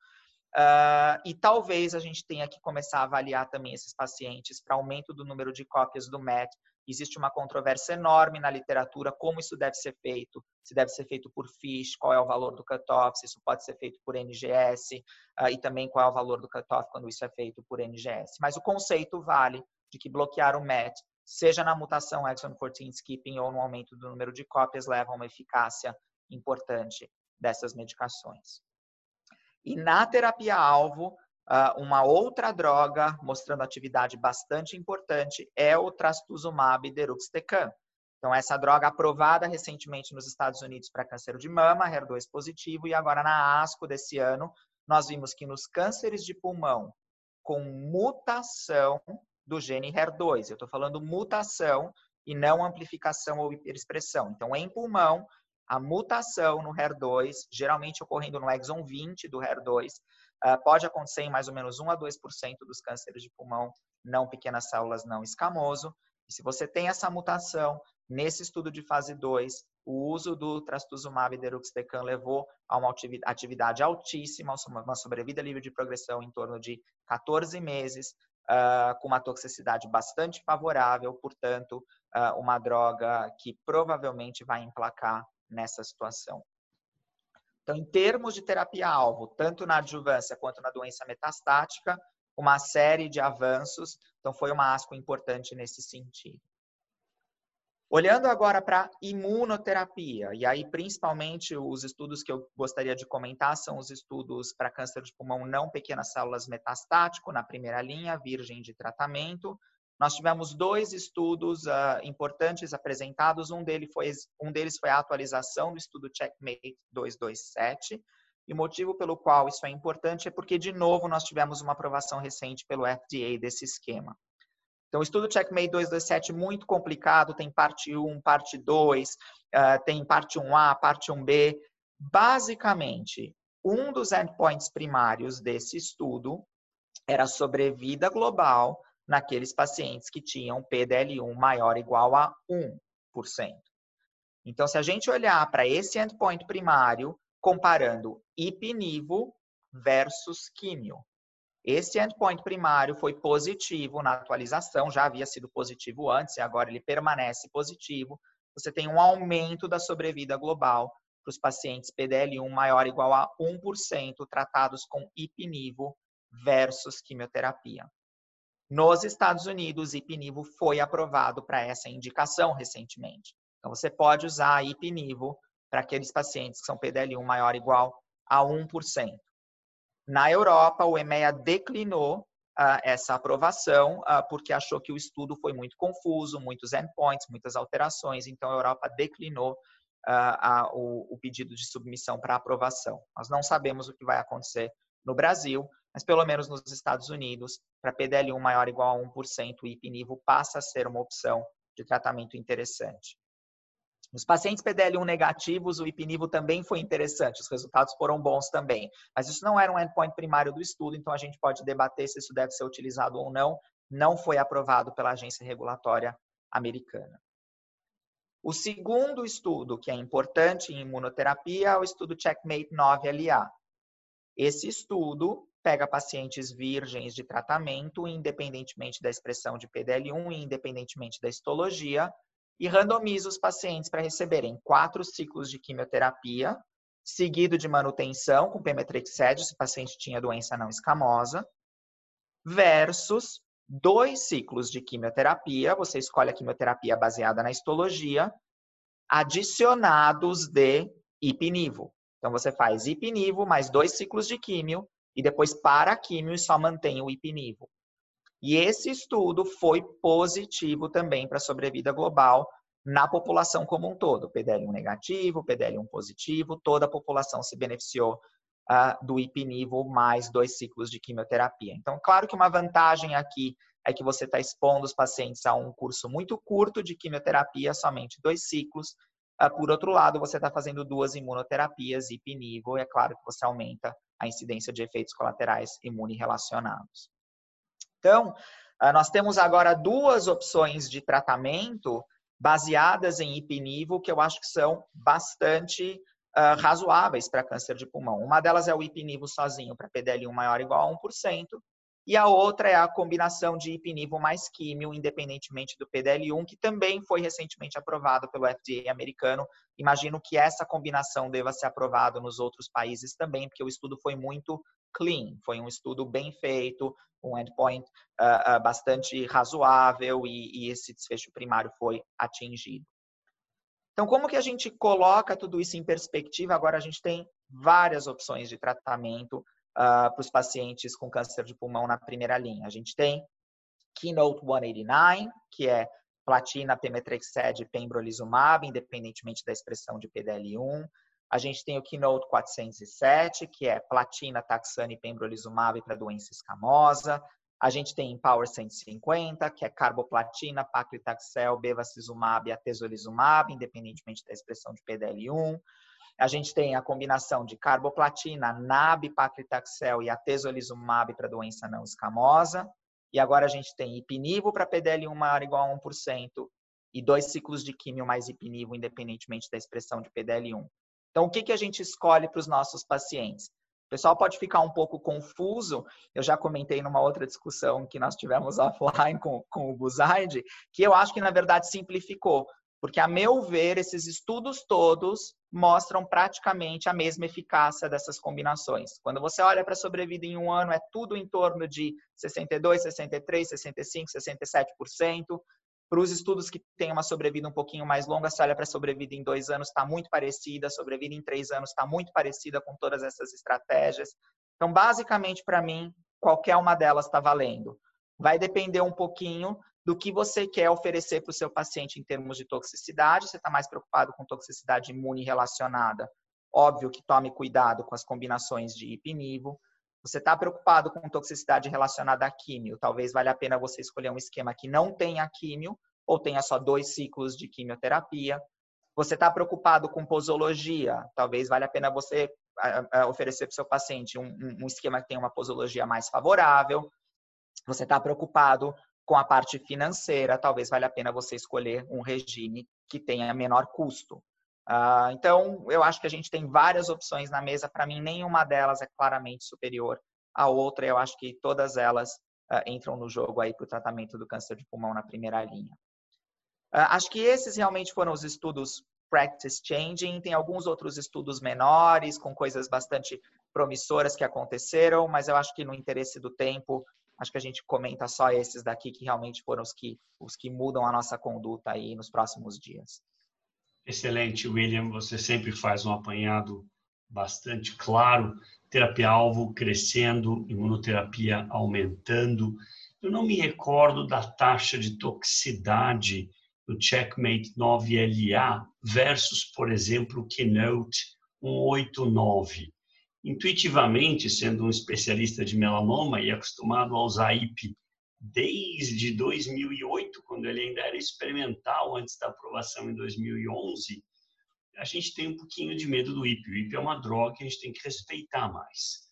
Uh, e talvez a gente tenha que começar a avaliar também esses pacientes para aumento do número de cópias do MET Existe uma controvérsia enorme na literatura como isso deve ser feito, se deve ser feito por FISH, qual é o valor do cutoff, se isso pode ser feito por NGS, uh, e também qual é o valor do cutoff quando isso é feito por NGS. Mas o conceito vale de que bloquear o MET, seja na mutação exon 14 skipping ou no aumento do número de cópias, leva a uma eficácia importante dessas medicações. E na terapia-alvo, Uh, uma outra droga mostrando atividade bastante importante é o trastuzumab deruxtecan. Então, essa droga aprovada recentemente nos Estados Unidos para câncer de mama, HER2 positivo, e agora na ASCO desse ano, nós vimos que nos cânceres de pulmão com mutação do gene HER2, eu estou falando mutação e não amplificação ou hiperexpressão. Então, em pulmão, a mutação no HER2, geralmente ocorrendo no exon 20 do HER2, Uh, pode acontecer em mais ou menos 1 a 2% dos cânceres de pulmão não pequenas células não escamoso. E se você tem essa mutação, nesse estudo de fase 2, o uso do trastuzumab deruxtecan levou a uma atividade altíssima, uma sobrevida livre de progressão em torno de 14 meses, uh, com uma toxicidade bastante favorável, portanto, uh, uma droga que provavelmente vai emplacar nessa situação. Então, em termos de terapia-alvo, tanto na adjuvância quanto na doença metastática, uma série de avanços. Então, foi uma ASCO importante nesse sentido. Olhando agora para imunoterapia, e aí principalmente os estudos que eu gostaria de comentar são os estudos para câncer de pulmão não pequenas células metastático, na primeira linha, virgem de tratamento, nós tivemos dois estudos uh, importantes apresentados. Um, dele foi, um deles foi a atualização do estudo Checkmate 227. E o motivo pelo qual isso é importante é porque, de novo, nós tivemos uma aprovação recente pelo FDA desse esquema. Então, o estudo Checkmate 227 muito complicado, tem parte 1, parte 2, uh, ah, tem parte 1A, parte 1B. Basicamente, um dos endpoints primários desse estudo era sobrevida global naqueles pacientes que tinham PDL1 maior ou igual a 1%. Então, se a gente olhar para esse endpoint primário, comparando ipinivo versus químio, esse endpoint primário foi positivo na atualização, já havia sido positivo antes e agora ele permanece positivo. Você tem um aumento da sobrevida global para os pacientes PDL1 maior ou igual a 1% tratados com ipinivo versus quimioterapia. Nos Estados Unidos, Ipinivo foi aprovado para essa indicação recentemente. Então, você pode usar Ipinivo para aqueles pacientes que são PDL1 maior ou igual a 1%. Na Europa, o EMEA declinou uh, essa aprovação uh, porque achou que o estudo foi muito confuso, muitos endpoints, muitas alterações. Então, a Europa declinou uh, o, o pedido de submissão para aprovação. Nós não sabemos o que vai acontecer no Brasil, mas pelo menos nos Estados Unidos, para PDL1 maior ou igual a 1%, o ipinivo passa a ser uma opção de tratamento interessante. Nos pacientes PDL1 negativos, o ipinivo também foi interessante, os resultados foram bons também. Mas isso não era um endpoint primário do estudo, então a gente pode debater se isso deve ser utilizado ou não. Não foi aprovado pela agência regulatória americana. O segundo estudo que é importante em imunoterapia é o estudo Checkmate 9LA. Esse estudo pega pacientes virgens de tratamento, independentemente da expressão de PDL1 e independentemente da histologia, e randomiza os pacientes para receberem quatro ciclos de quimioterapia, seguido de manutenção com pemetrexed, se o paciente tinha doença não escamosa, versus dois ciclos de quimioterapia, você escolhe a quimioterapia baseada na histologia, adicionados de ipinivo. Então você faz ipinivo mais dois ciclos de químio e depois para a químio e só mantém o ipinivo. E esse estudo foi positivo também para a sobrevida global na população como um todo. PDL1 negativo, PDL1 positivo, toda a população se beneficiou uh, do ipinivo mais dois ciclos de quimioterapia. Então, claro que uma vantagem aqui é que você está expondo os pacientes a um curso muito curto de quimioterapia, somente dois ciclos. Uh, por outro lado, você está fazendo duas imunoterapias, ipinivo, e é claro que você aumenta a incidência de efeitos colaterais imune-relacionados. Então, uh, nós temos agora duas opções de tratamento baseadas em ipinivo que eu acho que são bastante uh, razoáveis para câncer de pulmão. Uma delas é o ipinivo sozinho para PDL1 maior ou igual a 1%, e a outra é a combinação de ipinivo mais químio, independentemente do PDL1, que também foi recentemente aprovado pelo FDA americano. Imagino que essa combinação deva ser aprovada nos outros países também, porque o estudo foi muito clean, foi um estudo bem feito, um endpoint uh, uh, bastante razoável e, e esse desfecho primário foi atingido. Então, como que a gente coloca tudo isso em perspectiva? Agora a gente tem várias opções de tratamento uh, para os pacientes com câncer de pulmão na primeira linha. A gente tem Keynote 189, que é platina, pemetrexed e pembrolizumab, independentemente da expressão de PDL1. A gente tem o Keynote 407, que é platina, taxane e pembrolizumab para doença escamosa. A gente tem Empower 150, que é carboplatina, paclitaxel, bevacizumab e atezolizumab, independentemente da expressão de PDL1. A gente tem a combinação de carboplatina, NAB, paclitaxel e atezolizumab para doença não escamosa. E agora a gente tem ipinivo para PDL1 maior ou igual a 1% e dois ciclos de químio mais ipinivo, independentemente da expressão de PDL1. Então, o que, que a gente escolhe para os nossos pacientes? O pessoal pode ficar um pouco confuso. Eu já comentei numa outra discussão que nós tivemos offline com, com o Buzaide, que eu acho que, na verdade, simplificou. Porque, a meu ver, esses estudos todos mostram praticamente a mesma eficácia dessas combinações. Quando você olha para a sobrevida em um ano, é tudo em torno de 62, 63, 65, 67%. Para os estudos que têm uma sobrevida um pouquinho mais longa, se olha para a sobrevida em dois anos, está muito parecida, a sobrevida em três anos está muito parecida com todas essas estratégias. Então, basicamente, para mim, qualquer uma delas está valendo. Vai depender um pouquinho do que você quer oferecer para o seu paciente em termos de toxicidade. Você está mais preocupado com toxicidade imune relacionada? Óbvio que tome cuidado com as combinações de ipinivo. Você está preocupado com toxicidade relacionada a químio? Talvez valha a pena você escolher um esquema que não tenha químio ou tenha só dois ciclos de quimioterapia. Você está preocupado com posologia? Talvez valha a pena você oferecer para o seu paciente um, um esquema que tenha uma posologia mais favorável. Você está preocupado com a parte financeira? Talvez valha a pena você escolher um regime que tenha menor custo. Uh, então, eu acho que a gente tem várias opções na mesa. Para mim, nenhuma delas é claramente superior à outra. Eu acho que todas elas uh, entram no jogo aí para o tratamento do câncer de pulmão na primeira linha. Uh, acho que esses realmente foram os estudos practice changing. Tem alguns outros estudos menores, com coisas bastante promissoras que aconteceram, mas eu acho que no interesse do tempo, acho que a gente comenta só esses daqui que realmente foram os que, os que mudam a nossa conduta aí nos próximos dias. Excelente, William. Você sempre faz um apanhado bastante claro. Terapia-alvo crescendo, imunoterapia aumentando. Eu não me recordo da taxa de toxicidade no Checkmate 9LA versus, por exemplo, o Keynote 189. Intuitivamente, sendo um especialista de melanoma e acostumado a usar IP desde 2008, quando ele ainda era experimental, antes da aprovação em 2011, a gente tem um pouquinho de medo do IP. O IP é uma droga que a gente tem que respeitar mais.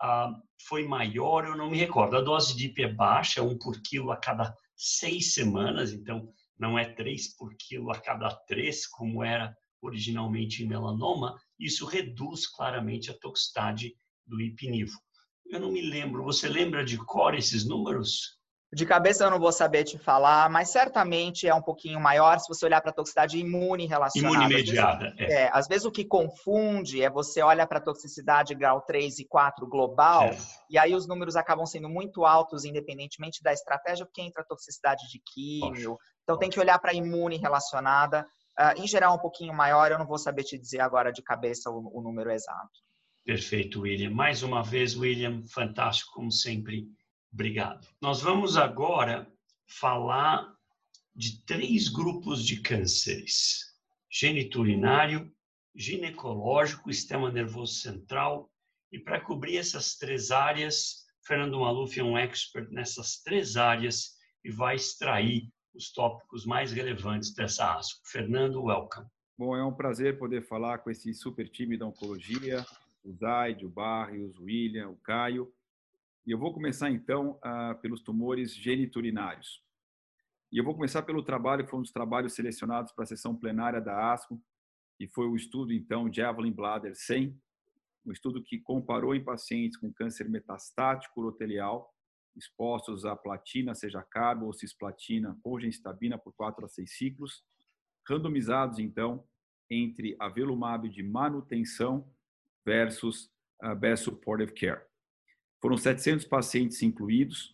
Ah, foi maior, eu não me recordo. A dose de IP é baixa, um por quilo a cada seis semanas, então não é três por quilo a cada três, como era originalmente em melanoma. Isso reduz claramente a toxicidade do ipinivo. Eu não me lembro, você lembra de cor esses números? De cabeça eu não vou saber te falar, mas certamente é um pouquinho maior se você olhar para a toxicidade imune relacionada. Imune mediada. Às vezes, é. é. às vezes o que confunde é você olha para a toxicidade grau 3 e 4 global, é. e aí os números acabam sendo muito altos, independentemente da estratégia, porque entra a toxicidade de químio. Poxa. Então Poxa. tem que olhar para a imune relacionada. Uh, em geral, um pouquinho maior, eu não vou saber te dizer agora de cabeça o, o número exato. Perfeito, William. Mais uma vez, William, fantástico, como sempre Obrigado. Nós vamos agora falar de três grupos de cânceres: geniturinário, ginecológico, sistema nervoso central. E para cobrir essas três áreas, Fernando Maluf é um expert nessas três áreas e vai extrair os tópicos mais relevantes dessa ASCO. Fernando, welcome. Bom, é um prazer poder falar com esse super time da oncologia, o Zaid, o Barrios, o William, o Caio, e eu vou começar então ah, pelos tumores geniturinários. E eu vou começar pelo trabalho que foi um dos trabalhos selecionados para a sessão plenária da ASCO, e foi o estudo então Javelin Bladder 100, um estudo que comparou em pacientes com câncer metastático urotelial expostos à platina, seja carbo ou cisplatina ou por 4 a 6 ciclos, randomizados então entre avelumab de manutenção versus uh, best supportive care. Foram 700 pacientes incluídos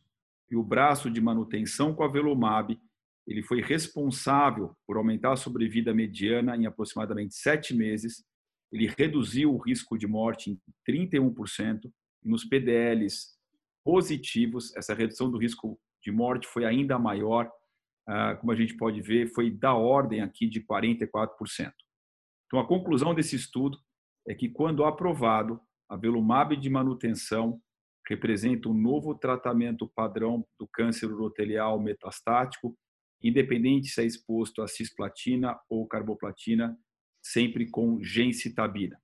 e o braço de manutenção com a Velumab ele foi responsável por aumentar a sobrevida mediana em aproximadamente sete meses. Ele reduziu o risco de morte em 31%. E nos PDLs positivos, essa redução do risco de morte foi ainda maior. Ah, como a gente pode ver, foi da ordem aqui de 44%. Então, a conclusão desse estudo é que, quando aprovado, a Velumab de manutenção representa um novo tratamento padrão do câncer urotelial metastático, independente se é exposto a cisplatina ou carboplatina, sempre com gencitabina.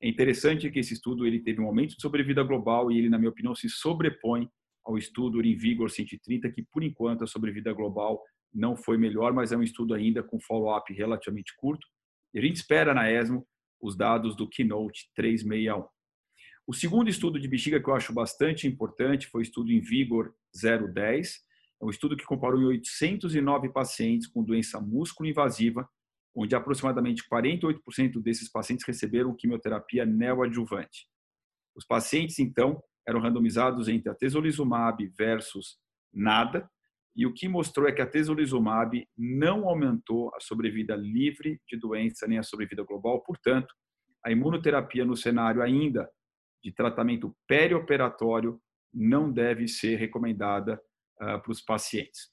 É interessante que esse estudo ele teve um aumento de sobrevida global e ele, na minha opinião, se sobrepõe ao estudo Urinvigor 130, que por enquanto a sobrevida global não foi melhor, mas é um estudo ainda com follow-up relativamente curto. E a gente espera na ESMO os dados do Keynote 361. O segundo estudo de bexiga que eu acho bastante importante foi o estudo em Vigor 010. É um estudo que comparou em 809 pacientes com doença músculo-invasiva, onde aproximadamente 48% desses pacientes receberam quimioterapia neoadjuvante. Os pacientes, então, eram randomizados entre a tesolizumab versus nada, e o que mostrou é que a tesolizumab não aumentou a sobrevida livre de doença nem a sobrevida global, portanto, a imunoterapia no cenário ainda de tratamento perioperatório não deve ser recomendada uh, para os pacientes.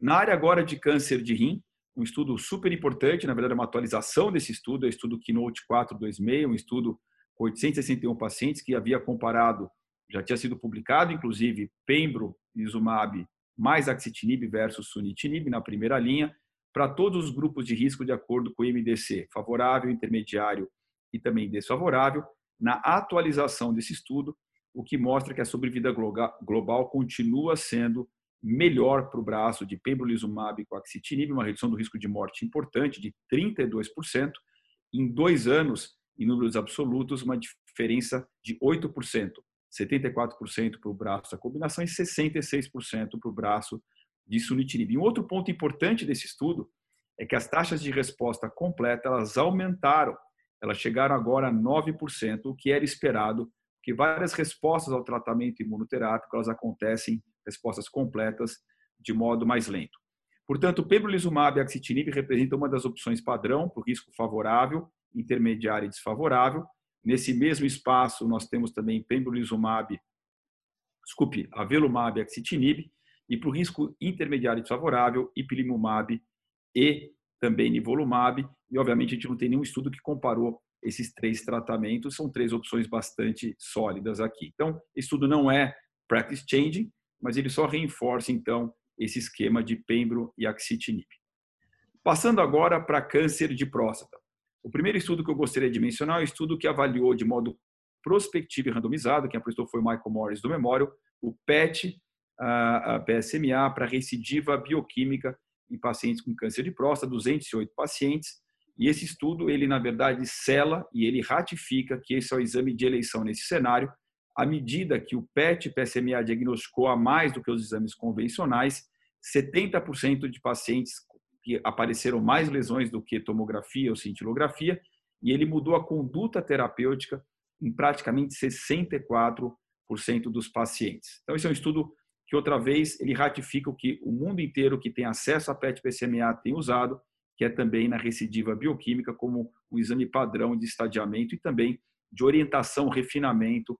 Na área agora de câncer de rim, um estudo super importante, na verdade, é uma atualização desse estudo, é o estudo Keynote 426, um estudo com 861 pacientes que havia comparado, já tinha sido publicado, inclusive, pembrolizumab mais axitinib versus sunitinib na primeira linha, para todos os grupos de risco de acordo com o MDC, favorável, intermediário e também desfavorável, na atualização desse estudo, o que mostra que a sobrevida global continua sendo melhor para o braço de pembrolizumab com axitinib, uma redução do risco de morte importante de 32%, em dois anos, em números absolutos, uma diferença de 8%, 74% para o braço da combinação e 66% para o braço de sunitinib. E um outro ponto importante desse estudo é que as taxas de resposta completa elas aumentaram elas chegaram agora a 9%, o que era esperado, que várias respostas ao tratamento imunoterápico elas acontecem, respostas completas, de modo mais lento. Portanto, pembrolizumab e axitinib representam uma das opções padrão para o risco favorável, intermediário e desfavorável. Nesse mesmo espaço, nós temos também pembrolizumab, desculpe, avelumab e axitinib, e para o risco intermediário e desfavorável, ipilimumab e também nivolumab. E, obviamente, a gente não tem nenhum estudo que comparou esses três tratamentos. São três opções bastante sólidas aqui. Então, estudo não é practice changing, mas ele só reforça, então, esse esquema de pembro e axitinib. Passando agora para câncer de próstata. O primeiro estudo que eu gostaria de mencionar é o estudo que avaliou de modo prospectivo e randomizado, quem apresentou foi o Michael Morris do Memorial, o PET, a PSMA para recidiva bioquímica em pacientes com câncer de próstata, 208 pacientes. E esse estudo, ele na verdade cela e ele ratifica que esse é o exame de eleição nesse cenário, à medida que o PET PSMA diagnosticou a mais do que os exames convencionais, 70% de pacientes que apareceram mais lesões do que tomografia ou cintilografia, e ele mudou a conduta terapêutica em praticamente 64% dos pacientes. Então, esse é um estudo que, outra vez, ele ratifica o que o mundo inteiro que tem acesso a PET-PCMA tem usado, que é também na recidiva bioquímica como um exame padrão de estadiamento e também de orientação, refinamento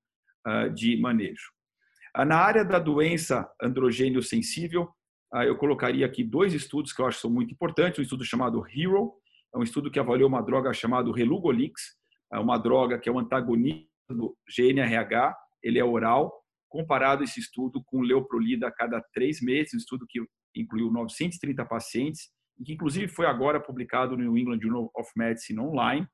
uh, de manejo. Uh, na área da doença androgênio sensível, uh, eu colocaria aqui dois estudos que eu acho que são muito importantes. Um estudo chamado HERO, é um estudo que avaliou uma droga chamada Relugolix, é uma droga que é um antagonista do GNRH, ele é oral, comparado esse estudo com Leoprolida a cada três meses, um estudo que incluiu 930 pacientes, e que inclusive foi agora publicado no New England Journal of Medicine online.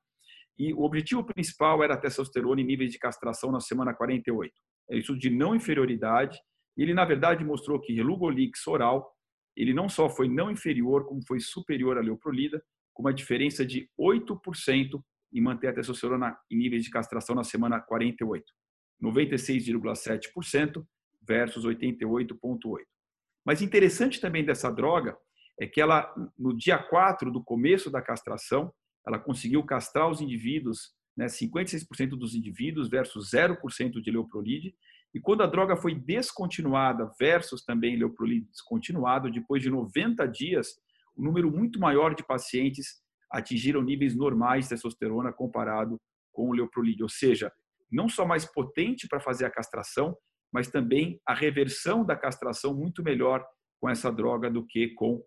E o objetivo principal era a testosterona em níveis de castração na semana 48. É um estudo de não inferioridade. E ele, na verdade, mostrou que Relugolix oral, ele não só foi não inferior, como foi superior à Leoprolida, com uma diferença de 8% em manter a testosterona em níveis de castração na semana 48. 96,7% versus 88,8%. Mas interessante também dessa droga é que ela, no dia 4 do começo da castração, ela conseguiu castrar os indivíduos, né, 56% dos indivíduos versus 0% de leuprolide, e quando a droga foi descontinuada versus também leuprolide descontinuado, depois de 90 dias, um número muito maior de pacientes atingiram níveis normais de testosterona comparado com o leuprolide, ou seja, não só mais potente para fazer a castração, mas também a reversão da castração muito melhor com essa droga do que com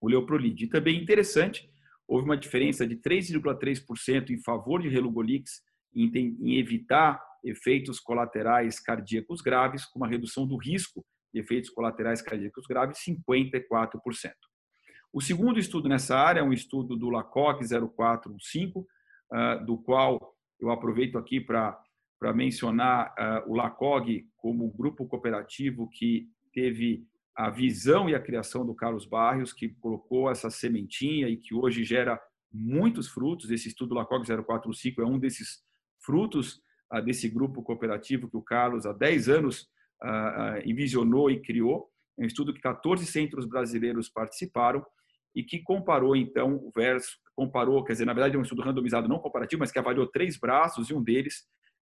o Leoprolid. E também interessante, houve uma diferença de 3,3% em favor de Relugolix em, evitar efeitos colaterais cardíacos graves, com uma redução do risco de efeitos colaterais cardíacos graves 54%. O segundo estudo nessa área é um estudo do LACOG 0415, ah, do qual eu aproveito aqui para mencionar uh, o LACOG como grupo cooperativo que teve a visão e a criação do Carlos Barrios, que colocou essa sementinha e que hoje gera muitos frutos. Esse estudo LACOG 045 é um desses frutos uh, desse grupo cooperativo que o Carlos, há 10 anos, uh, envisionou e criou. É um estudo que 14 centros brasileiros participaram e que comparou, então, o verso, comparou, quer dizer, na verdade é um estudo randomizado não comparativo, mas que avaliou três braços e um deles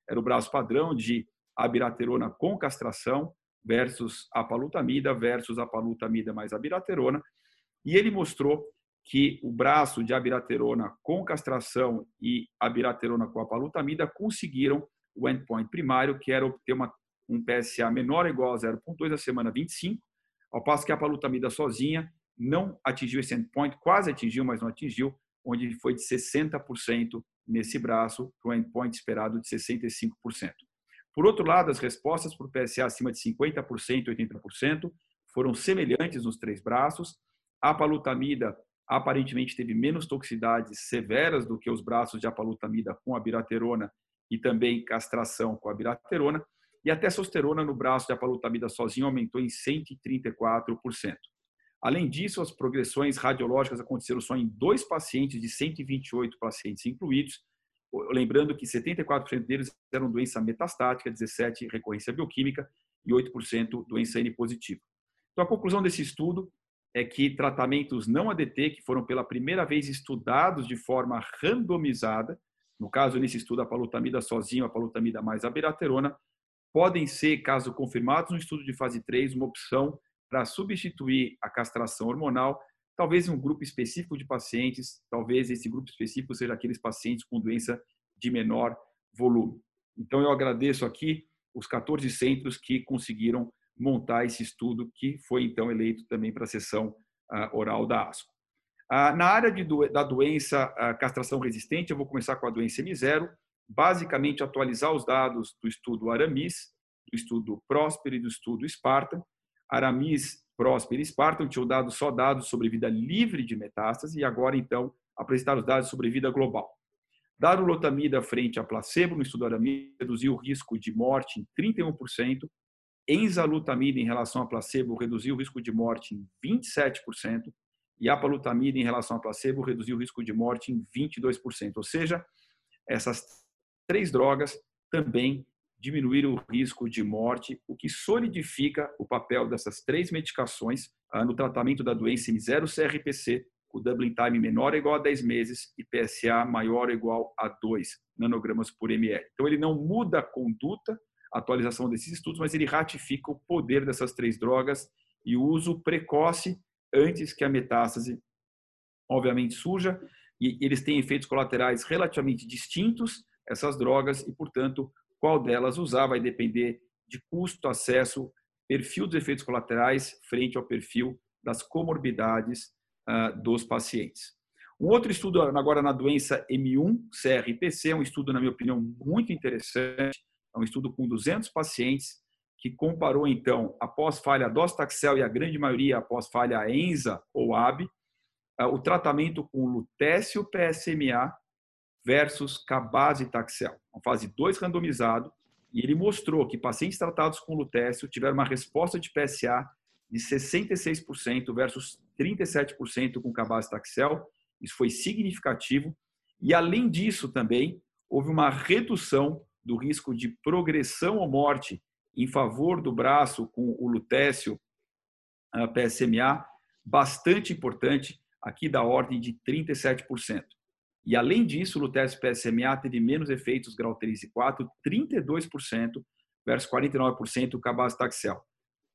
era o braço padrão de abiraterona com castração versus apalutamida versus apalutamida mais abiraterona. E ele mostrou que o braço de abiraterona com castração e abiraterona com apalutamida conseguiram o endpoint primário, que era obter uma, um PSA menor ou igual a 0,2 na semana 25, ao passo que a apalutamida sozinha não atingiu esse endpoint, quase atingiu, mas não atingiu, onde foi de 60% nesse braço, para o endpoint esperado de 65%. Por outro lado, as respostas para o PSA acima de 50% e 80% foram semelhantes nos três braços. A palutamida aparentemente teve menos toxicidades severas do que os braços de apalutamida com a biraterona e também castração com a biraterona. E a testosterona no braço de apalutamida sozinho aumentou em 134%. Além disso, as progressões radiológicas aconteceram só em dois pacientes de 128 pacientes incluídos, lembrando que 74% deles eram doença metastática, 17% recorrência bioquímica e 8% doença N positiva. Então, a conclusão desse estudo é que tratamentos não ADT, que foram pela primeira vez estudados de forma randomizada, no caso, nesse estudo, a palutamida sozinho, a palutamida mais a beraterona, podem ser, caso confirmados no estudo de fase 3, uma opção para substituir a castração hormonal, talvez um grupo específico de pacientes, talvez esse grupo específico seja aqueles pacientes com doença de menor volume. Então, eu agradeço aqui os 14 centros que conseguiram montar esse estudo, que foi então eleito também para a sessão uh, oral da ASCO. Na área da doença castração resistente, eu vou começar com a doença M0, basicamente atualizar os dados do estudo Aramis, do estudo Prosper e do estudo Spartan. Aramis, Prosper e Spartan tinham dado só dados sobre vida livre de metástase e agora, então, apresentar os dados sobre vida global. Darulotamida frente a placebo no estudo Aramis reduziu o risco de morte em 31%, enzalutamida em relação a placebo reduziu o risco de morte em 27%, e a palutamida em relação a placebo reduziu o risco de morte em 22%. Ou seja, essas três drogas também diminuíram o risco de morte, o que solidifica o papel dessas três medicações ah, no tratamento da doença M0-CRPC, o doubling time menor ou igual a 10 meses e PSA maior ou igual a 2 nanogramas por ml. Então, ele não muda a conduta, a atualização desses estudos, mas ele ratifica o poder dessas três drogas e o uso precoce antes que a metástase, obviamente, surja. E eles têm efeitos colaterais relativamente distintos, essas drogas, e, portanto, qual delas usar vai depender de custo, acesso, perfil dos efeitos colaterais frente ao perfil das comorbidades uh, dos pacientes. Um outro estudo agora na doença M1-CRPC, é um estudo, na minha opinião, muito interessante, é um estudo com 200 pacientes, que comparou, então, após falha dostaxel e a grande maioria após falha ENZA ou AB, uh, o tratamento com lutécio PSMA versus cabazitaxel, uma fase 2 randomizado, e ele mostrou que pacientes tratados com lutécio tiveram uma resposta de PSA de 66% versus 37% com cabazitaxel. Isso foi significativo. E além disso também houve uma redução do risco de progressão ou morte em favor do braço com o lutécio PSMA, bastante importante, aqui da ordem de 37%. E, além disso, o Lutécio PSMA teve menos efeitos grau 3 e 4, 32% versus 49% o Cabazitaxel.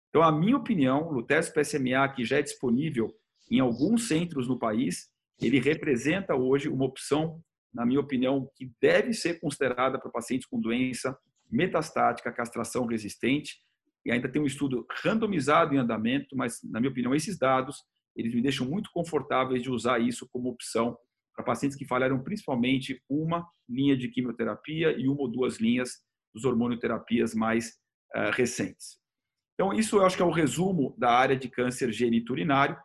Então, a minha opinião, o Lutécio PSMA, que já é disponível em alguns centros no país, ele representa hoje uma opção, na minha opinião, que deve ser considerada para pacientes com doença metastática, castração resistente, e ainda tem um estudo randomizado em andamento, mas, na minha opinião, esses dados, eles me deixam muito confortáveis de usar isso como opção para pacientes que falharam principalmente uma linha de quimioterapia e uma ou duas linhas dos hormonoterapias mais uh, recentes. Então, isso eu acho que é o resumo da área de câncer geniturinário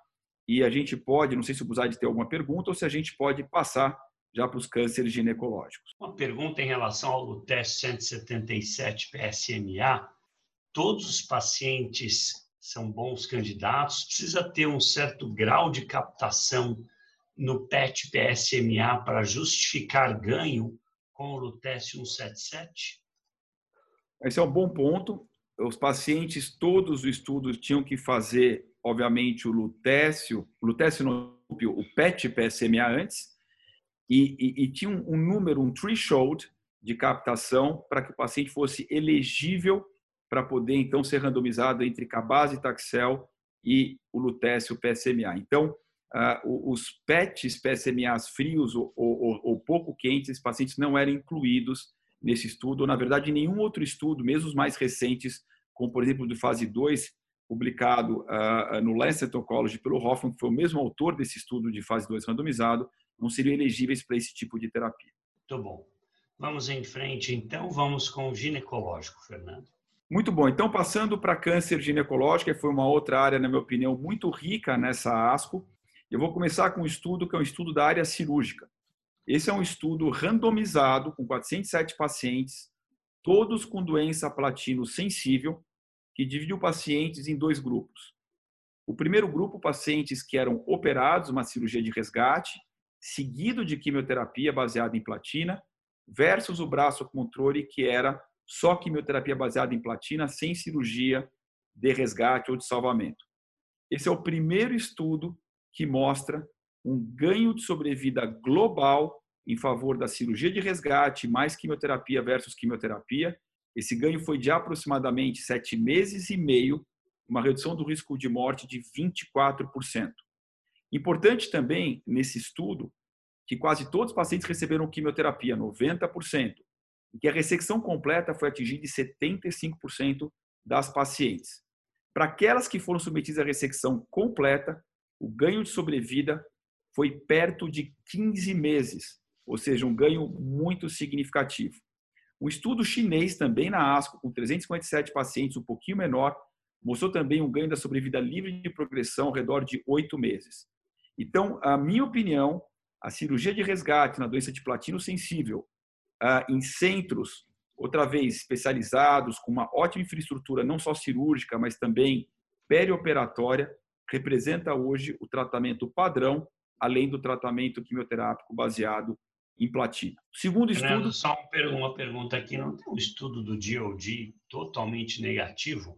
e a gente pode, não sei se o Buzade tem alguma pergunta ou se a gente pode passar já para os cânceres ginecológicos. Uma pergunta em relação ao LUTES 177 PSMA. Todos os pacientes são bons candidatos? Precisa ter um certo grau de captação no PET PSMA para justificar ganho com o Lutece 177? Esse é um bom ponto. Os pacientes, todos os estudos tinham que fazer, obviamente, o lutécio, lutécio no o PET PSMA antes, e, e, e tinha um, um, número, um threshold de captação para que o paciente fosse elegível para poder, então, ser randomizado entre cabazitaxel e o lutécio PSMA. Então, uh, os PETs, PSMAs frios ou, ou, ou, pouco quentes, esses pacientes não eram incluídos nesse estudo, ou, na verdade, nenhum outro estudo, mesmo os mais recentes, como, por exemplo, do fase 2, publicado uh, no Lancet Oncology pelo Hoffman, que foi o mesmo autor desse estudo de fase 2 randomizado, não seriam elegíveis para esse tipo de terapia. Muito bom. Vamos em frente, então, vamos com o ginecológico, Fernando. Muito bom. Então, passando para câncer ginecológico, que foi uma outra área, na minha opinião, muito rica nessa ASCO. Eu vou começar com um estudo que é um estudo da área cirúrgica. Esse é um estudo randomizado com 407 pacientes, todos com doença platino sensível, que dividiu pacientes em dois grupos. O primeiro grupo, pacientes que eram operados, uma cirurgia de resgate, seguido de quimioterapia baseada em platina, versus o braço controle, que era só quimioterapia baseada em platina, sem cirurgia de resgate ou de salvamento. Esse é o primeiro estudo que mostra um ganho de sobrevida global em favor da cirurgia de resgate mais quimioterapia versus quimioterapia. Esse ganho foi de aproximadamente sete meses e meio, uma redução do risco de morte de 24%. Importante também nesse estudo que quase todos os pacientes receberam quimioterapia, 90%, e que a ressecção completa foi atingida em 75% das pacientes. Para aquelas que foram submetidas à ressecção completa, o ganho de sobrevida foi perto de 15 meses, ou seja, um ganho muito significativo. Um estudo chinês também na ASCO, com 357 pacientes, um pouquinho menor, mostrou também um ganho da sobrevida livre de progressão ao redor de oito meses. Então, a minha opinião, a cirurgia de resgate na doença de platino sensível em centros, outra vez, especializados, com uma ótima infraestrutura, não só cirúrgica, mas também perioperatória, representa hoje o tratamento padrão, além do tratamento quimioterápico baseado em platina. Segundo Fernando, estudo. Só uma pergunta aqui: não tem um estudo do DOD totalmente negativo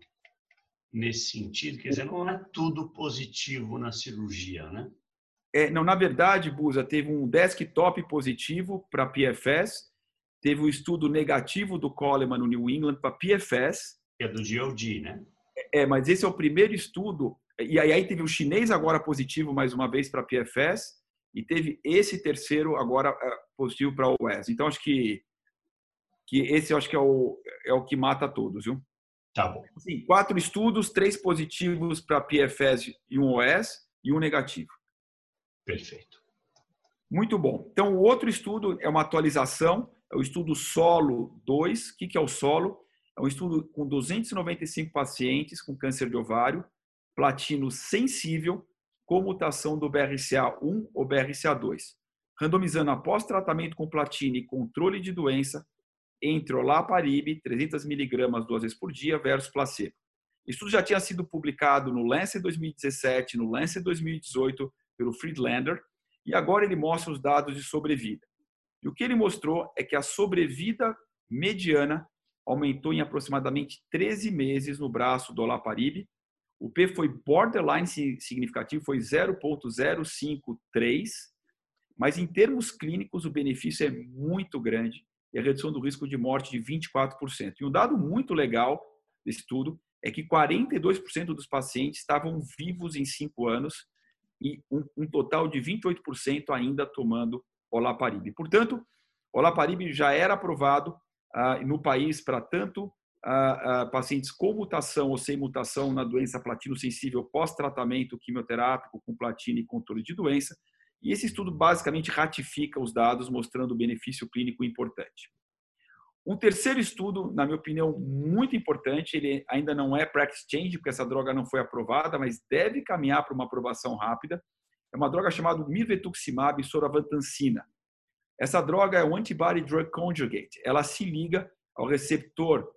nesse sentido? Quer dizer, não é tudo positivo na cirurgia, né? É, não, na verdade, Busa, teve um desktop positivo para PFS, teve um estudo negativo do Coleman no New England para PFS. É do DOD, né? É, mas esse é o primeiro estudo. E aí teve o chinês agora positivo mais uma vez para PFS e teve esse terceiro agora é, positivo para o OS. Então acho que que esse acho que é o é o que mata todos, viu? Tá bom. Sim, quatro estudos, três positivos para PFS e um OS e um negativo. Perfeito. Muito bom. Então o outro estudo é uma atualização, é o estudo Solo 2. O que é o Solo? É um estudo com 295 pacientes com câncer de ovário, platino sensível, com mutação do BRCA1 ou BRCA2, randomizando após tratamento com platina e controle de doença entre olaparib, 300 miligramas duas vezes por dia, versus placebo. O estudo já tinha sido publicado no Lancet 2017, no Lancet 2018, pelo Friedlander, e agora ele mostra os dados de sobrevida. E o que ele mostrou é que a sobrevida mediana aumentou em aproximadamente 13 meses no braço do olaparib, o P foi borderline significativo, foi 0,053, mas em termos clínicos o benefício é muito grande e a redução do risco de morte de 24%. E um dado muito legal desse estudo é que 42% dos pacientes estavam vivos em 5 anos e um, um total de 28% ainda tomando olaparib. Portanto, olaparib já era aprovado ah, no país para tanto a, a pacientes com mutação ou sem mutação na doença platino-sensível pós-tratamento quimioterápico com platina e controle de doença. E esse estudo basicamente ratifica os dados, mostrando o benefício clínico importante. Um terceiro estudo, na minha opinião, muito importante, ele ainda não é practice change, porque essa droga não foi aprovada, mas deve caminhar para uma aprovação rápida. É uma droga chamada mirvetuximab soravatansina. Essa droga é um antibody drug conjugate. Ela se liga ao receptor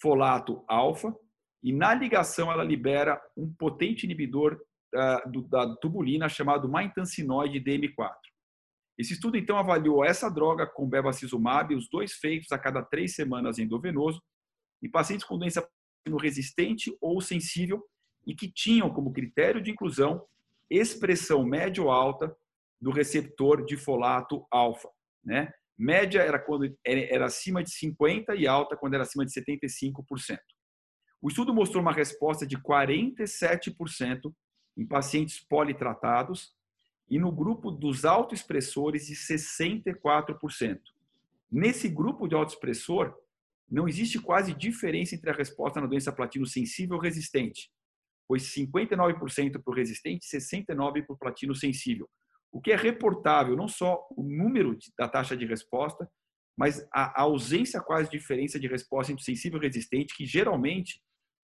folato alfa, e na ligação ela libera um potente inibidor uh, do, da tubulina chamado maitancinoide DM4. Esse estudo, então, avaliou essa droga com bevacizumab, os dois feitos a cada três semanas endovenoso, em pacientes com doença resistente ou sensível e que tinham como critério de inclusão expressão média ou alta do receptor de folato alfa, né? Média era quando era acima de 50% e alta quando era acima de 75%. O estudo mostrou uma resposta de 47% em pacientes politratados e no grupo dos autoexpressores de 64%. Nesse grupo de autoexpressor, não existe quase diferença entre a resposta na doença platino sensível ou resistente, pois 59% para o resistente e 69% para o platino sensível o que é reportável, não só o número da taxa de resposta, mas a ausência quase diferença de resposta entre sensível e resistente, que geralmente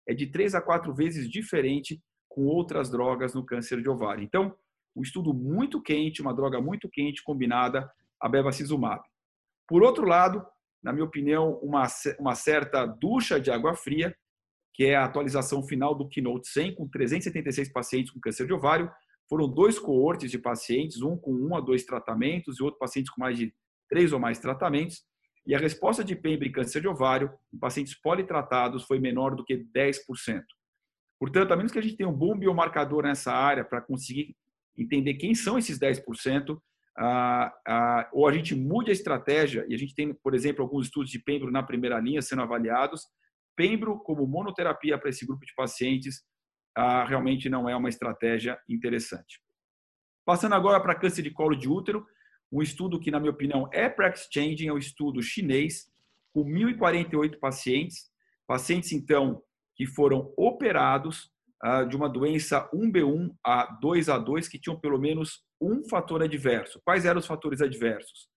é de três a quatro vezes diferente com outras drogas no câncer de ovário. Então, um estudo muito quente, uma droga muito quente combinada a bevacizumab. Por outro lado, na minha opinião, uma, uma certa ducha de água fria, que é a atualização final do Keynote 100, com 376 pacientes com câncer de ovário, foram dois coortes de pacientes, um com um a dois tratamentos e outro pacientes com mais de três ou mais tratamentos. E a resposta de PEMBRE em câncer de ovário em pacientes politratados foi menor do que 10%. Portanto, a menos que a gente tenha um bom biomarcador nessa área para conseguir entender quem são esses 10%, ah, ah, ou a gente mude a estratégia, e a gente tem, por exemplo, alguns estudos de pembro na primeira linha sendo avaliados, pembro como monoterapia para esse grupo de pacientes ah, realmente não é uma estratégia interessante. Passando agora para câncer de colo de útero, um estudo que, na minha opinião, é practice changing, é um estudo chinês, com 1.048 pacientes, pacientes, então, que foram operados uh, de uma doença 1B1 a 2A2 que tinham pelo menos um fator adverso. Quais eram os fatores adversos?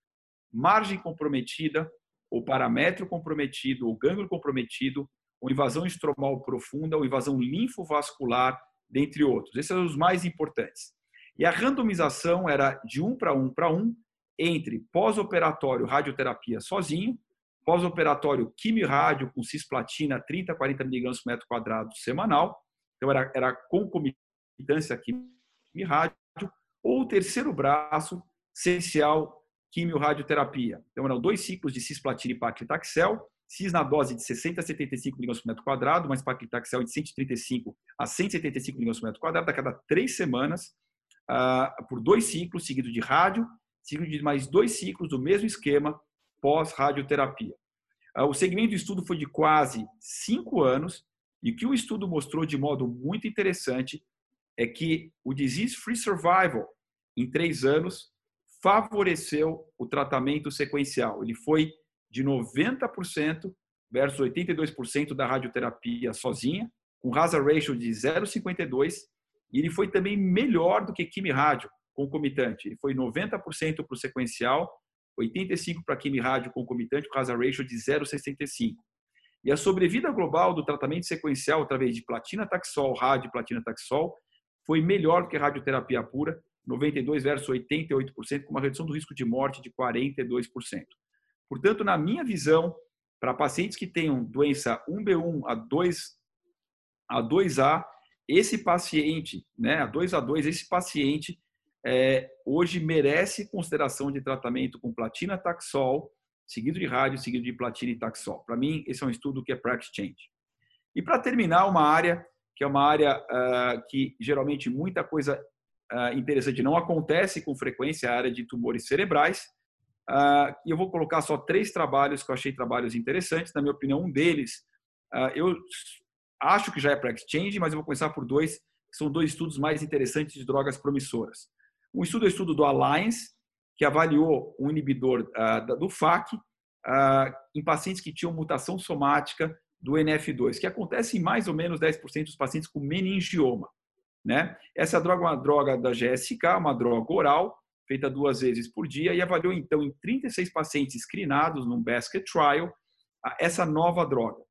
Margem comprometida, ou paramétrio comprometido, ou gânglio comprometido, ou invasão estromal profunda, ou invasão linfovascular, dentre outros. Esses são os mais importantes. E a randomização era de 1 para 1 para 1 entre pós-operatório radioterapia sozinho, pós-operatório quimio-rádio com cisplatina 30 40 mg por metro quadrado semanal, então era, era concomitância quimio-rádio, ou o terceiro braço, essencial quimio-radioterapia. Então eram dois ciclos de cisplatina e paclitaxel, cis na dose de 60 a 75 mg por metro quadrado, mais paclitaxel de 135 a 175 mg por metro quadrado a cada três semanas, uh, por dois ciclos seguidos de rádio, seguido de mais dois ciclos do mesmo esquema pós-radioterapia. Uh, o segmento do estudo foi de quase cinco anos e o que o estudo mostrou de modo muito interessante é que o disease-free survival em três anos favoreceu o tratamento sequencial. Ele foi de 90% versus 82% da radioterapia sozinha, com hazard ratio de 0,52, e ele foi também melhor do que quimio-rádio concomitante. Ele foi 90% para o sequencial, 85% para quimio-rádio concomitante, com hazard ratio de 0,65. E a sobrevida global do tratamento sequencial através de platina-taxol, rádio platina-taxol, foi melhor do que radioterapia pura, 92 versus 88%, com uma redução do risco de morte de 42%. Portanto, na minha visão, para pacientes que tenham doença 1B1 a 2 a 2A, esse paciente, né, a 2 a 2, esse paciente é, hoje merece consideração de tratamento com platina taxol, seguido de rádio, seguido de platina e taxol. Para mim, esse é um estudo que é practice change. E para terminar, uma área que é uma área uh, que geralmente muita coisa uh, interessante não acontece com frequência, a área de tumores cerebrais. Uh, e eu vou colocar só três trabalhos que eu achei trabalhos interessantes. Na minha opinião, um deles, eu acho que já é practice change, mas eu vou começar por dois, que são dois estudos mais interessantes de drogas promissoras. Um estudo é o estudo do Alliance, que avaliou um inibidor uh, do FAC em pacientes que tinham mutação somática do NF2, que acontece em mais ou menos 10% dos pacientes com meningioma. Né? Essa droga é uma droga da GSK, uma droga oral, feita duas vezes por dia, e avaliou então em 36 pacientes screenados num basket trial essa nova droga.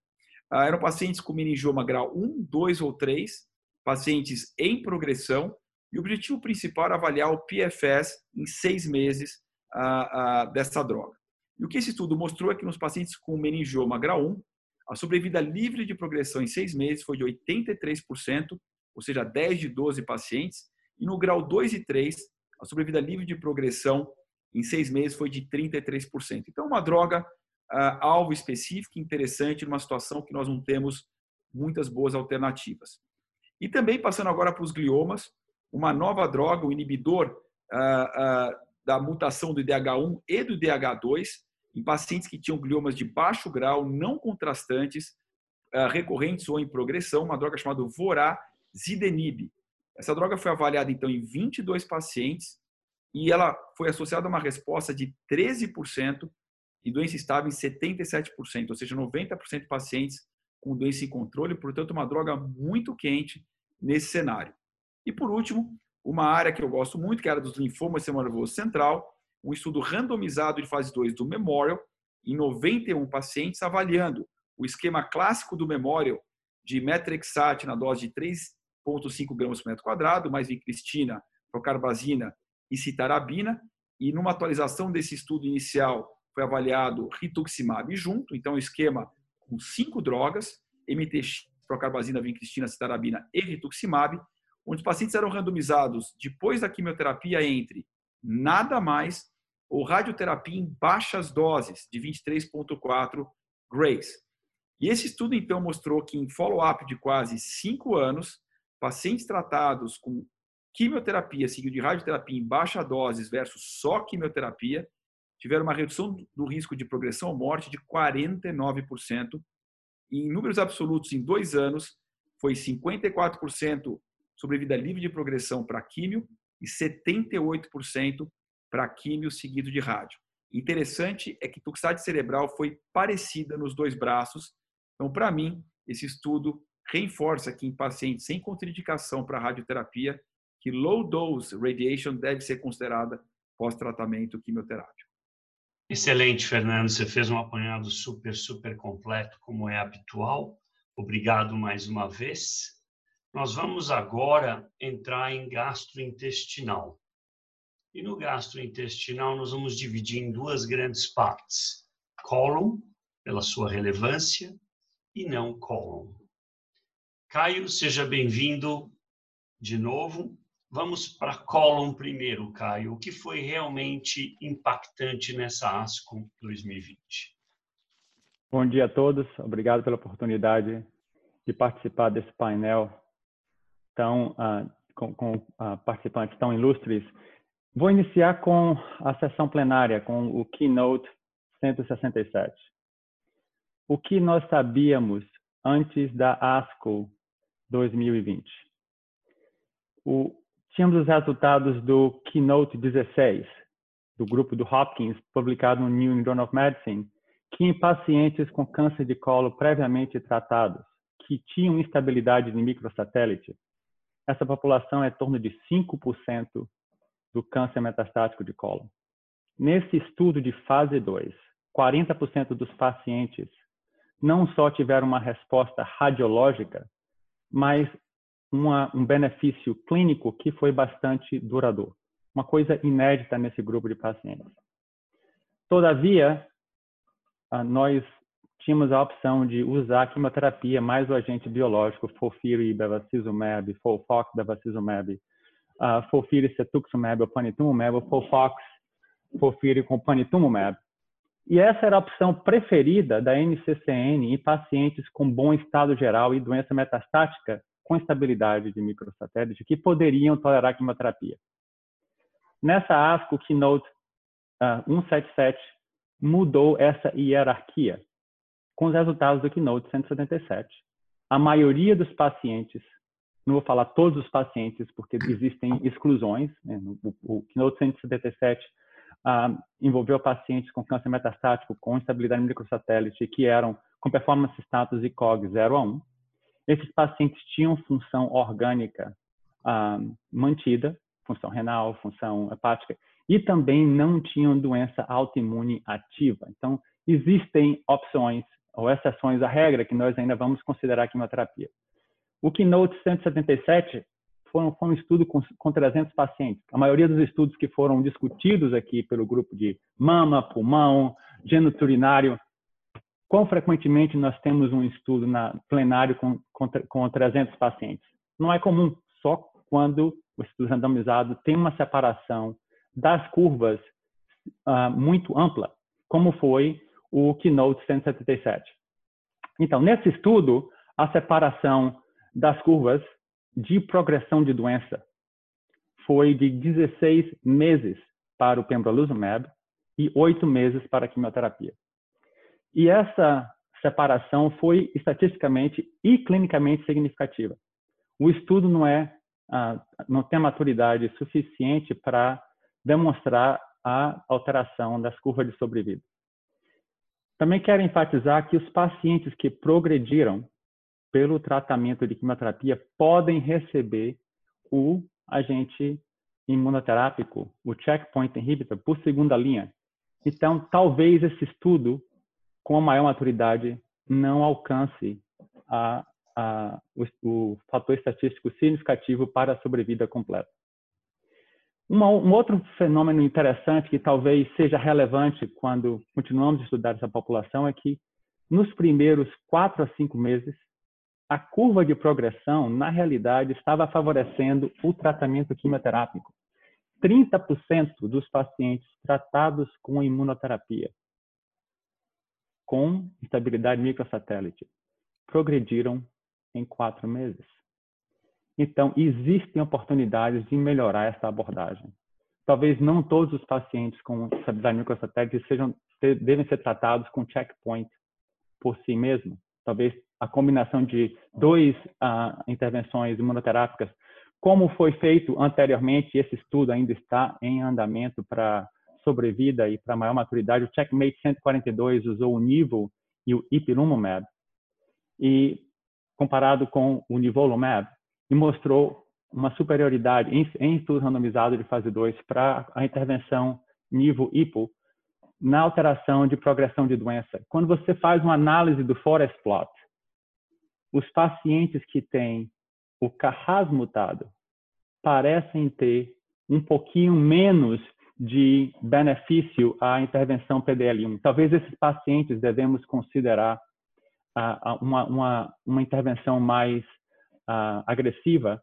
Ah, eram pacientes com meningioma grau 1, 2 ou 3, pacientes em progressão, e o objetivo principal era avaliar o PFS em seis meses ah, ah, dessa droga. E o que esse estudo mostrou é que nos pacientes com meningioma grau 1, a sobrevida livre de progressão em seis meses foi de 83%, ou seja, 10 de 12 pacientes, e no grau 2 e 3, a sobrevida livre de progressão em seis meses foi de 33%. Então, uma droga uh, alvo específica, interessante, numa situação que nós não temos muitas boas alternativas. E também, passando agora para os gliomas, uma nova droga, o inibidor ah, ah, da mutação do IDH1 e do IDH2 em pacientes que tinham gliomas de baixo grau, não contrastantes, ah, recorrentes ou em progressão, uma droga chamada Vorazidenib. Essa droga foi avaliada então em 22 pacientes e ela foi associada a uma resposta de 13% e doença estável em 77%, ou seja, 90% de pacientes com doença em controle, portanto, uma droga muito quente nesse cenário. E, por último, uma área que eu gosto muito, que é a área dos linfomas nervoso central, um estudo randomizado de fase 2 do Memorial, em 91 pacientes, avaliando o esquema clássico do Memorial de metrexate na dose de 3,5 gramas por metro quadrado, mais vincristina, procarbazina e citarabina. E numa atualização desse estudo inicial, foi avaliado rituximab junto, então esquema com cinco drogas, MTX, procarbazina, vincristina, citarabina e rituximab, onde os pacientes eram randomizados depois da quimioterapia entre nada mais ou radioterapia em baixas doses de 23,4 grays. E esse estudo, então, mostrou que em follow-up de quase cinco anos, pacientes tratados com quimioterapia seguido de radioterapia em baixa doses versus só quimioterapia, tiveram uma redução do risco de progressão ou morte de 49%. E em números absolutos, em dois anos, foi 54% sobrevida livre de progressão para químio e 78% para químio seguido de rádio. Interessante é que toxicidade cerebral foi parecida nos dois braços. Então, para mim, esse estudo reforça que em pacientes sem contraindicação para radioterapia, que low dose radiation deve ser considerada pós-tratamento quimioterápico. Excelente, Fernando. Você fez um apanhado super, super completo, como é habitual. Obrigado mais uma vez. Nós vamos agora entrar em gastrointestinal. E no gastrointestinal, nós vamos dividir em duas grandes partes: cólon, pela sua relevância, e não cólon. Caio, seja bem-vindo de novo. Vamos para Column primeiro, Caio. O que foi realmente impactante nessa ASCO 2020? Bom dia a todos. Obrigado pela oportunidade de participar desse painel tão uh, com, com uh, participantes tão ilustres. Vou iniciar com a sessão plenária, com o Keynote 167. O que nós sabíamos antes da ASCO 2020? O, tínhamos os resultados do Keynote 16, do grupo do Hopkins, publicado no New England Journal of Medicine, que em pacientes com câncer de colo previamente tratados, que tinham instabilidade de microsatélite, essa população é em torno de 5% do câncer metastático de colo. Nesse estudo de fase 2, 40% dos pacientes não só tiveram uma resposta radiológica, mas uma, um benefício clínico que foi bastante duradouro. Uma coisa inédita nesse grupo de pacientes. Todavia, ah, nós tínhamos a opção de usar a quimioterapia mais o agente biológico, FOLFIRI, bevacizumab, FOLFOX, bevacizumab, uh, FOLFIRI, cetuximab, panitumumab, FOLFOX, FOLFIRI com panitumumab. E essa era a opção preferida da NCCN em pacientes com bom estado geral e doença metastática com estabilidade de microsatélite que poderiam tolerar quimioterapia. Nessa ASCO Keynote uh, 177 mudou essa hierarquia com os resultados do Keynote 177. A maioria dos pacientes, não vou falar todos os pacientes, porque existem exclusões, né? o, o Keynote 177 ah, envolveu pacientes com câncer metastático com instabilidade microsatélite que eram com performance status e COG 0 a 1. Esses pacientes tinham função orgânica ah, mantida, função renal, função hepática, e também não tinham doença autoimune ativa. Então, existem opções ou exceções à regra que nós ainda vamos considerar quimioterapia. O Keynote 177 foi um, foi um estudo com, com 300 pacientes. A maioria dos estudos que foram discutidos aqui pelo grupo de mama, pulmão, geniturinário, quão frequentemente nós temos um estudo na plenário com, com, com 300 pacientes? Não é comum, só quando o estudo randomizado tem uma separação das curvas uh, muito ampla, como foi o Keynote 177. Então, nesse estudo, a separação das curvas de progressão de doença foi de 16 meses para o pembrolizumab e 8 meses para a quimioterapia. E essa separação foi estatisticamente e clinicamente significativa. O estudo não é ah, não tem maturidade suficiente para demonstrar a alteração das curvas de sobrevida. Também quero enfatizar que os pacientes que progrediram pelo tratamento de quimioterapia podem receber o agente imunoterápico, o checkpoint inhibitor, por segunda linha. Então, talvez esse estudo, com a maior maturidade, não alcance a, a, o, o fator estatístico significativo para a sobrevida completa. Uma, um outro fenômeno interessante que talvez seja relevante quando continuamos a estudar essa população é que nos primeiros quatro a cinco meses, a curva de progressão, na realidade, estava favorecendo o tratamento quimioterápico. 30% dos pacientes tratados com imunoterapia com estabilidade microsatélite progrediram em quatro meses. Então, existem oportunidades de melhorar essa abordagem. Talvez não todos os pacientes com estabilidade microsatélite sejam, devem ser tratados com checkpoint por si mesmo. Talvez a combinação de duas uh, intervenções imunoterápicas, como foi feito anteriormente, esse estudo ainda está em andamento para sobrevida e para maior maturidade. O Checkmate 142 usou o nível e o ipilimumab. E comparado com o nivolumab e mostrou uma superioridade em, em randomizado de fase 2 para a intervenção nivo-ipo na alteração de progressão de doença. Quando você faz uma análise do forest plot, os pacientes que têm o Carras mutado parecem ter um pouquinho menos de benefício à intervenção PDL1. Talvez esses pacientes devemos considerar uh, uma, uma, uma intervenção mais uh, agressiva.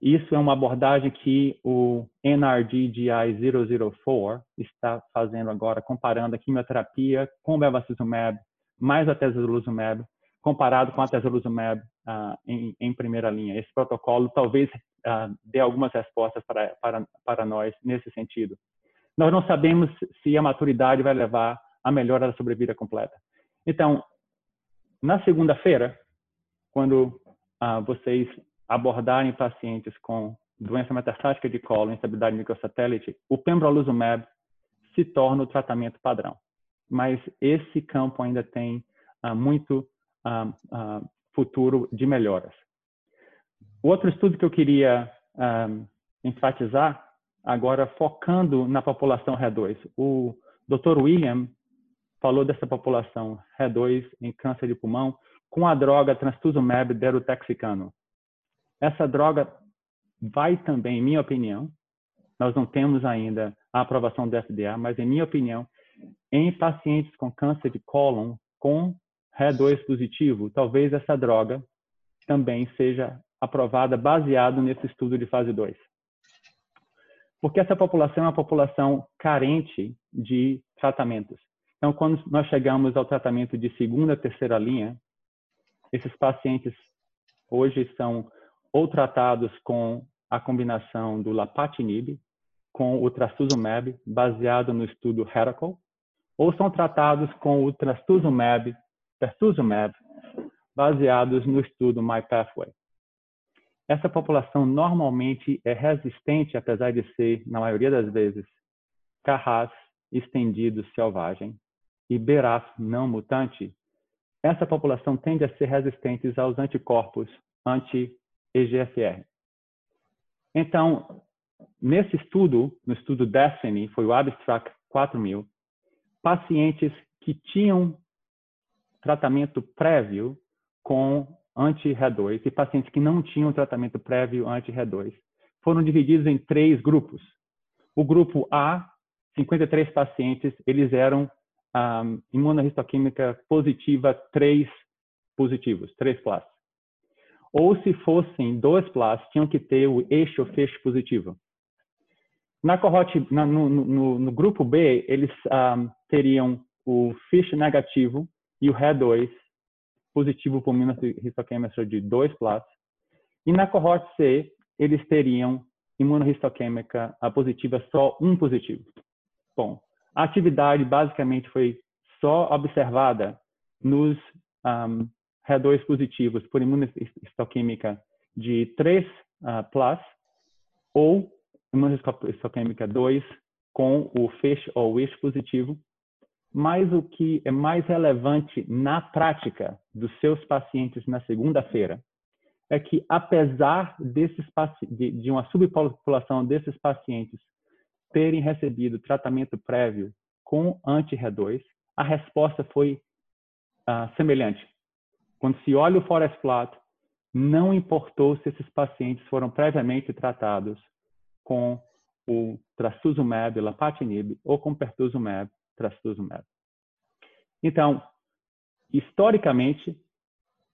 Isso é uma abordagem que o NRDGI-004 está fazendo agora, comparando a quimioterapia com bevacizumab mais a atezolizumab, comparado com a atezolizumab uh, em, em, primeira linha. Esse protocolo talvez uh, dê algumas respostas para, para, para nós nesse sentido. Nós não sabemos se a maturidade vai levar à melhora da sobrevida completa. Então, na segunda-feira, quando ah, vocês abordarem pacientes com doença metastática de colo, instabilidade microsatélite, o pembrolizumab se torna o tratamento padrão. Mas esse campo ainda tem ah, muito ah, ah, futuro de melhoras. O outro estudo que eu queria ah, enfatizar, agora focando na população RE2, o Dr. William falou dessa população RE2 em câncer de pulmão com a droga trastuzumab deruxtecan. Essa droga vai também, em minha opinião, nós não temos ainda a aprovação do FDA, mas em minha opinião, em pacientes com câncer de cólon com RE2 positivo, talvez essa droga também seja aprovada baseado nesse estudo de fase 2. Porque essa população é uma população carente de tratamentos. Então, quando nós chegamos ao tratamento de segunda, terceira linha, esses pacientes hoje são ou tratados com a combinação do lapatinib com o trastuzumab, baseado no estudo Heracle, ou são tratados com o trastuzumab, pertuzumab, baseados no estudo MyPathway. Essa população normalmente é resistente, apesar de ser, na maioria das vezes, carras estendido selvagem, e BRAF não mutante, essa população tende a ser resistente aos anticorpos anti-EGFR. Então, nesse estudo, no estudo Destiny, foi o Abstract 4000, pacientes que tinham tratamento prévio com anti-RE2 e pacientes que não tinham tratamento prévio anti-RE2 foram divididos em três grupos. O grupo A, 53 pacientes, eles eram um, imunohistoquímica positiva 3 positivos, 3 plus. Ou se fossem 2 plus, tinham que ter o eixo FISH positivo. Na cohorte, no, no, no, grupo B, eles um, teriam o FISH negativo e o RE2 positivo por imunohistoquímica de 2 plus. E na cohorte C, eles teriam imunohistoquímica positiva só um positivo. Bom, a atividade basicamente foi só observada nos um, RE2 positivos por imunohistoquímica de 3 uh, ah, plus ou imunohistoquímica 2 com o FISH ou WISH positivo. Mas o que é mais relevante na prática dos seus pacientes na segunda-feira é que, apesar desses de, uma subpopulação desses pacientes terem recebido tratamento prévio com anti-RE2, a resposta foi uh, semelhante. Quando se olha o Forest Plot, não importou se esses pacientes foram previamente tratados com o trastuzumab, lapatinib, ou com pertuzumab, trastuzumab. Então, historicamente,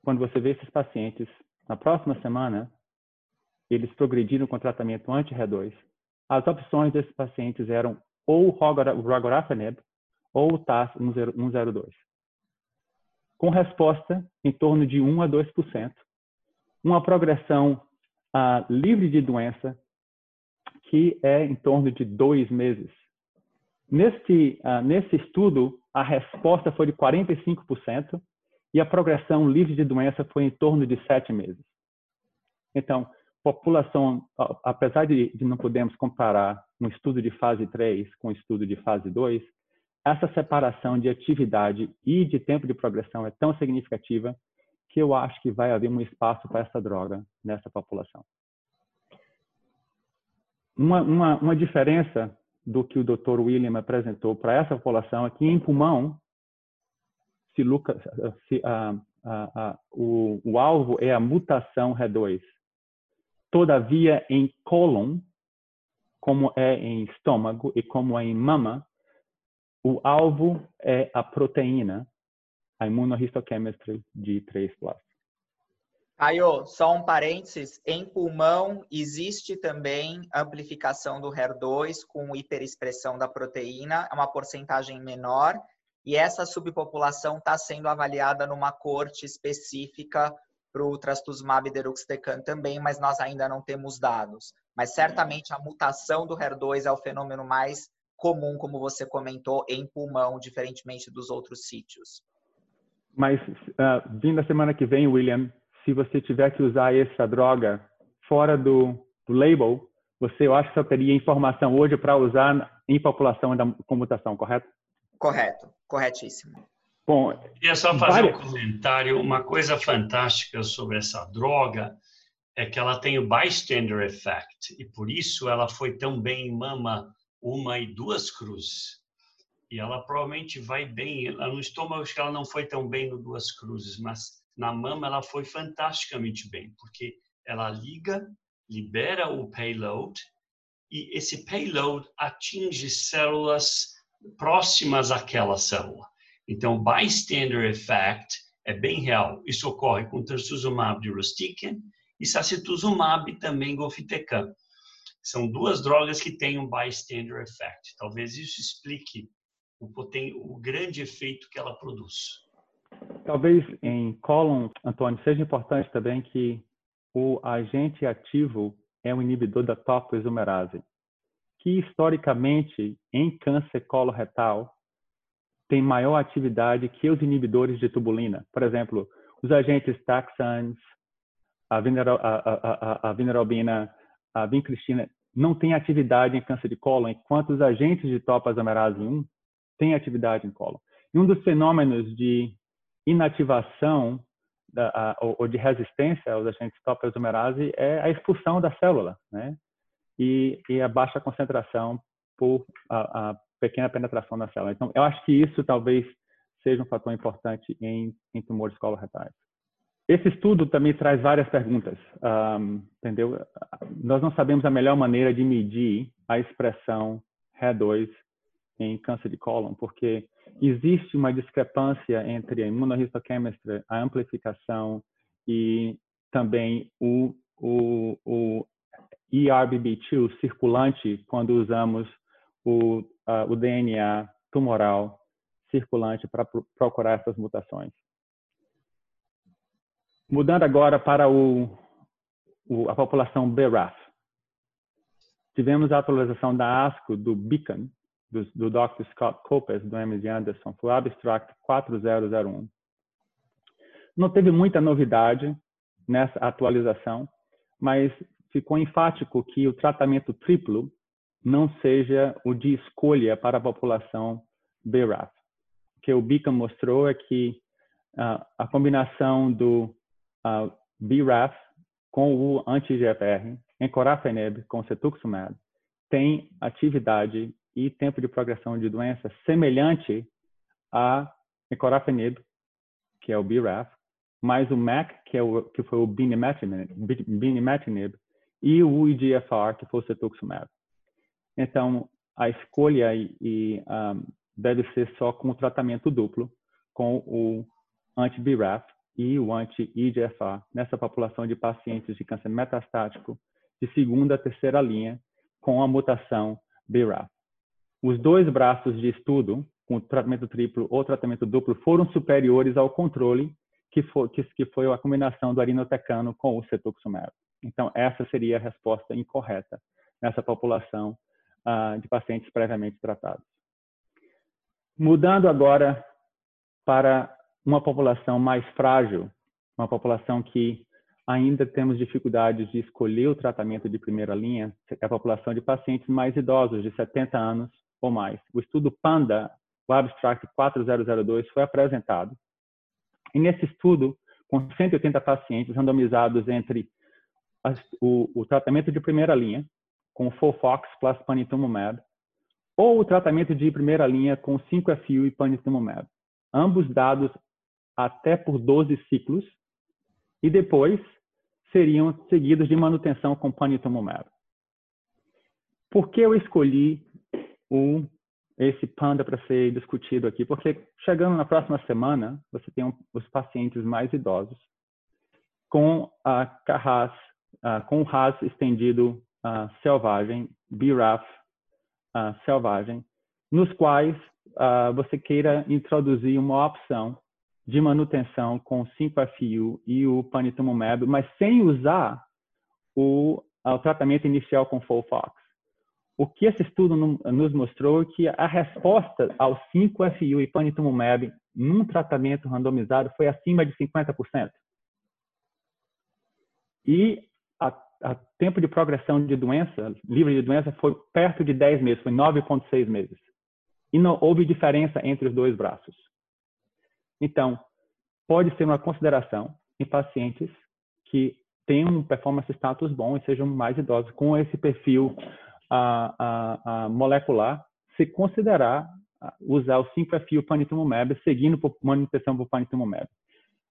quando você vê esses pacientes, na próxima semana, eles progrediram com tratamento anti-RE2, as opções desses pacientes eram ou o regorafenib ou o TAS 102. Com resposta em torno de 1 a 2%, uma progressão uh, livre de doença que é em torno de dois meses. Nesse, uh, nesse estudo, a resposta foi de 45% e a progressão livre de doença foi em torno de sete meses. Então, população, apesar de, de não podermos comparar um estudo de fase 3 com um estudo de fase 2, essa separação de atividade e de tempo de progressão é tão significativa que eu acho que vai haver um espaço para essa droga nessa população. Uma, uma, uma diferença do que o Dr. William apresentou para essa população que em pulmão, se, se o, o alvo é a mutação RE2. Todavia, em cólon, como é em estômago e como é em mama, o alvo é a proteína, a immunohistochemistry de 3+. Caio, só um parênteses, em pulmão existe também amplificação do HER2 com hiperexpressão da proteína, é uma porcentagem menor, e essa subpopulação está sendo avaliada numa corte específica para o trastuzumab deruxtecan também, mas nós ainda não temos dados. Mas certamente a mutação do HER2 é o fenômeno mais comum, como você comentou, em pulmão, diferentemente dos outros sítios. Mas, uh, vindo a semana que vem, William, se você tiver que usar essa droga fora do, do label, você, eu acho que só teria informação hoje para usar em população da, com mutação, correto? Correto, corretíssimo. Bom, queria só fazer várias... um comentário. Uma coisa fantástica sobre essa droga é que ela tem o bystander effect e por isso ela foi tão bem em mama uma e duas cruzes. E ela provavelmente vai bem. No estômago, acho que ela não foi tão bem no duas cruzes, mas na mama ela foi fantasticamente bem, porque ela liga, libera o payload e esse payload atinge células próximas àquela célula. Então, bystander effect é bem real. Isso ocorre com trastuzumab de Rustican e sacituzumab também govitecan. São duas drogas que têm um bystander effect. Talvez isso explique o, o grande efeito que ela produz. Talvez em cólon, Antônio, seja importante também que o agente ativo é um inibidor da topoisomerase, que historicamente em câncer coloretal tem maior atividade que os inibidores de tubulina. Por exemplo, os agentes taxanes, a, a vinerobina, a vincristina, não têm atividade em câncer de cólon, enquanto os agentes de topoisomerase 1 têm atividade em cólon. E um dos fenômenos de inativação da, a, ou, de resistência aos agentes topoisomerase é a expulsão da célula, né? E, e a baixa concentração por a, a, pequena penetração na célula. Então, eu acho que isso talvez seja um fator importante em, em tumores coloretais. Esse estudo também traz várias perguntas, um, entendeu? Nós não sabemos a melhor maneira de medir a expressão HER2 em câncer de cólon, porque existe uma discrepância entre a imunohistochemistry, a amplificação e também o, o, o ERBB2 circulante quando usamos o, uh, o DNA tumoral circulante para procurar essas mutações. Mudando agora para o, o, a população BRAF. Tivemos a atualização da ASCO do Beacon, do, do Dr. Scott Copes, do MD Anderson, foi o Abstract 4001. Não teve muita novidade nessa atualização, mas ficou enfático que o tratamento triplo não seja o de escolha para a população BRAF. O que o Beacon mostrou é que uh, a combinação do uh, BRAF com o anti-GFR, encorafenib com cetuximab, tem atividade e tempo de progressão de doença semelhante a encorafenib, que é o BRAF, mais o MAC, que, é o, que foi o binimetinib, e o EGFR, que foi o cetuximab. Então, a escolha e, e um, deve ser só com o tratamento duplo, com o anti-BRAF e o anti-EGFR, nessa população de pacientes de câncer metastático de segunda a terceira linha, com a mutação BRAF. Os dois braços de estudo, com tratamento triplo ou tratamento duplo, foram superiores ao controle, que foi, que, que foi a combinação do arinotecano com o cetuximab. Então, essa seria a resposta incorreta nessa população uh, de pacientes previamente tratados. Mudando agora para uma população mais frágil, uma população que ainda temos dificuldades de escolher o tratamento de primeira linha, é a população de pacientes mais idosos, de 70 anos ou mais. O estudo PANDA, o Abstract 4002, foi apresentado. E nesse estudo, com 180 pacientes randomizados entre as, o, o, tratamento de primeira linha, com Fofox plus panitumumab, ou o tratamento de primeira linha com 5-FU e panitumumab. Ambos dados até por 12 ciclos, e depois seriam seguidos de manutenção com panitumumab. Por que eu escolhi o, esse PANDA para ser discutido aqui? Porque chegando na próxima semana, você tem um, os pacientes mais idosos com a CARRAS, uh, com o RAS estendido uh, selvagem, BRAF uh, selvagem, nos quais você queira introduzir uma opção de manutenção com 5-FU e o panitumumab, mas sem usar o, o tratamento inicial com FOLFOX. O que esse estudo nos mostrou é que a resposta ao 5-FU e panitumumab num tratamento randomizado foi acima de 50%. E a, a tempo de progressão de doença, livre de doença, foi perto de 10 meses, foi 9,6 meses. E não houve diferença entre os dois braços. Então, pode ser uma consideração em pacientes que têm um performance status bom e sejam mais idosos com esse perfil a, a, molecular, se considerar usar o 5-FU panitumumab, seguindo por manutenção por panitumumab.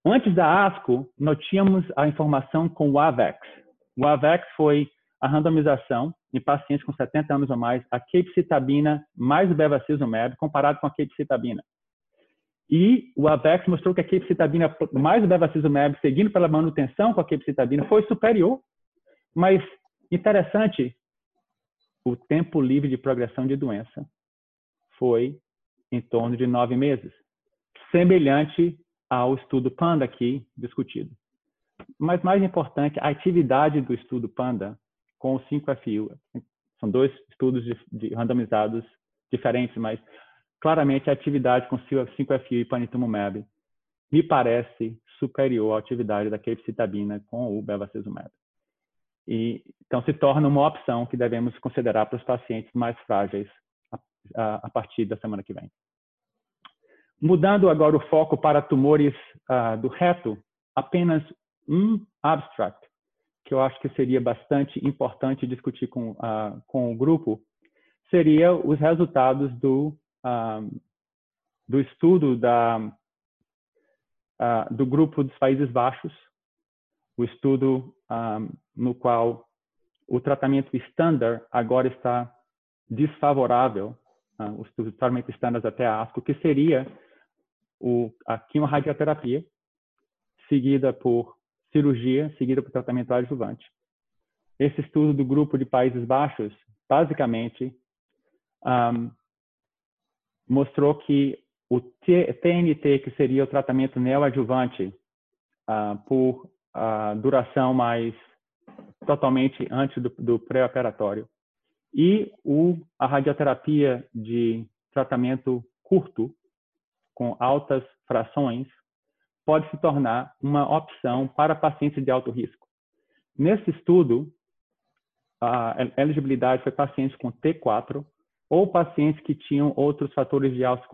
Antes da ASCO, nós tínhamos a informação com o AVEX. O AVEX foi a randomização em pacientes com 70 anos ou mais, a capecitabina mais bevacizumab comparado com a capecitabina. E o AVEX mostrou que a capecitabina mais o bevacizumab, seguindo pela manutenção com a capecitabina, foi superior. Mas, interessante, o tempo livre de progressão de doença foi em torno de nove meses, semelhante ao estudo PANDA aqui discutido. Mas mais importante, a atividade do estudo PANDA com o 5FU. São dois estudos de, de randomizados diferentes, mas claramente a atividade com 5FU e panitumumab me parece superior à atividade da capecitabina com o bevacizumab. E, então, se torna uma opção que devemos considerar para os pacientes mais frágeis a, a, a partir da semana que vem. Mudando agora o foco para tumores uh, do reto, apenas um abstract que eu acho que seria bastante importante discutir com, uh, com o grupo seria os resultados do do estudo da, uh, do grupo dos Países Baixos, o estudo no qual o tratamento estándar agora está desfavorável, uh, o tratamento estándar até a ASCO, que seria o, a quimorradioterapia, seguida por cirurgia, seguida por tratamento adjuvante. Esse estudo do grupo de Países Baixos, basicamente, um, mostrou que o TNT, que seria o tratamento neoadjuvante uh, por uh, duração mais totalmente antes do, do pré-operatório, e o, a radioterapia de tratamento curto, com altas frações, pode se tornar uma opção para pacientes de alto risco. Nesse estudo, a elegibilidade foi pacientes com T4 ou pacientes que tinham outros fatores de alto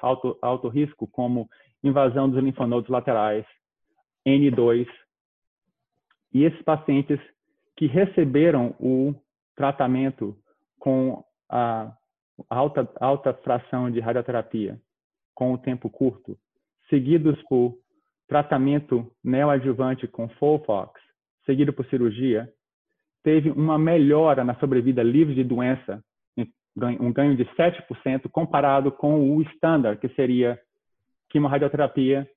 alto, alto risco como invasão dos linfonodos laterais, N2, e esses pacientes que receberam o tratamento com a alta, alta fração de radioterapia, com o tempo curto, seguidos por tratamento neoadjuvante com FOLFOX, seguido por cirurgia, teve uma melhora na sobrevida livre de doença um ganho de 7% comparado com o standard, que seria quimorradioterapia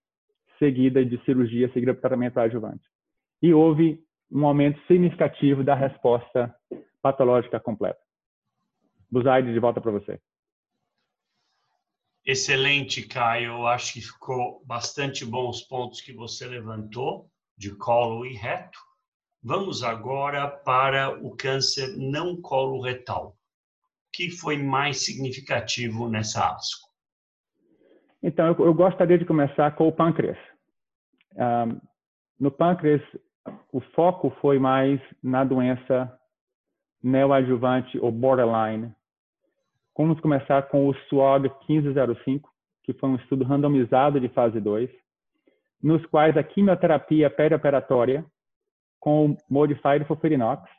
seguida de cirurgia, seguida por tratamento adjuvante. E houve um aumento significativo da resposta patológica completa. Buzaide, de volta para você. Excelente, Caio. Eu acho que ficou bastante bom os pontos que você levantou de colo e reto. Vamos agora para o câncer não coloretal que foi mais significativo nessa ASCO? Então, eu, eu gostaria de começar com o pâncreas. Um, no pâncreas, o foco foi mais na doença neoadjuvante ou borderline. Vamos começar com o SWOG 1505, que foi um estudo randomizado de fase 2. nos quais a quimioterapia perioperatória com modified FOLFIRINOX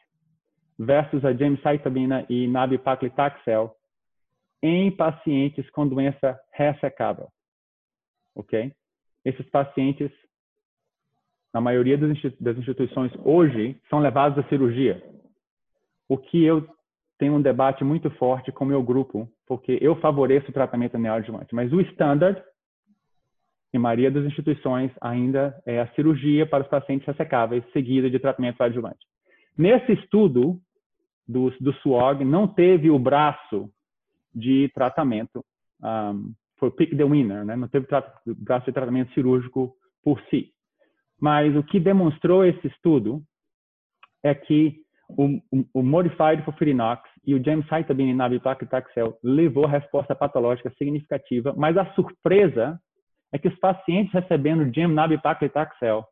versus a gemcitabina e nab-paclitaxel em pacientes com doença ressecável. Ok? Esses pacientes, na maioria das instituições hoje, são levados à cirurgia. O que eu tenho um debate muito forte com o meu grupo, porque eu favoreço o tratamento neoadjuvante, mas o standard em maioria das instituições ainda é a cirurgia para os pacientes ressecáveis, seguida de tratamento adjuvante. Nesse estudo do, do SWOG, não teve o braço de tratamento, um, foi pick the winner, né? não teve braço de tratamento cirúrgico por si. Mas o que demonstrou esse estudo é que o, o, o Modified FOLFIRINOX e o gemcitabine nab-paclitaxel levou resposta patológica significativa, mas a surpresa é que os pacientes recebendo gem nab-paclitaxel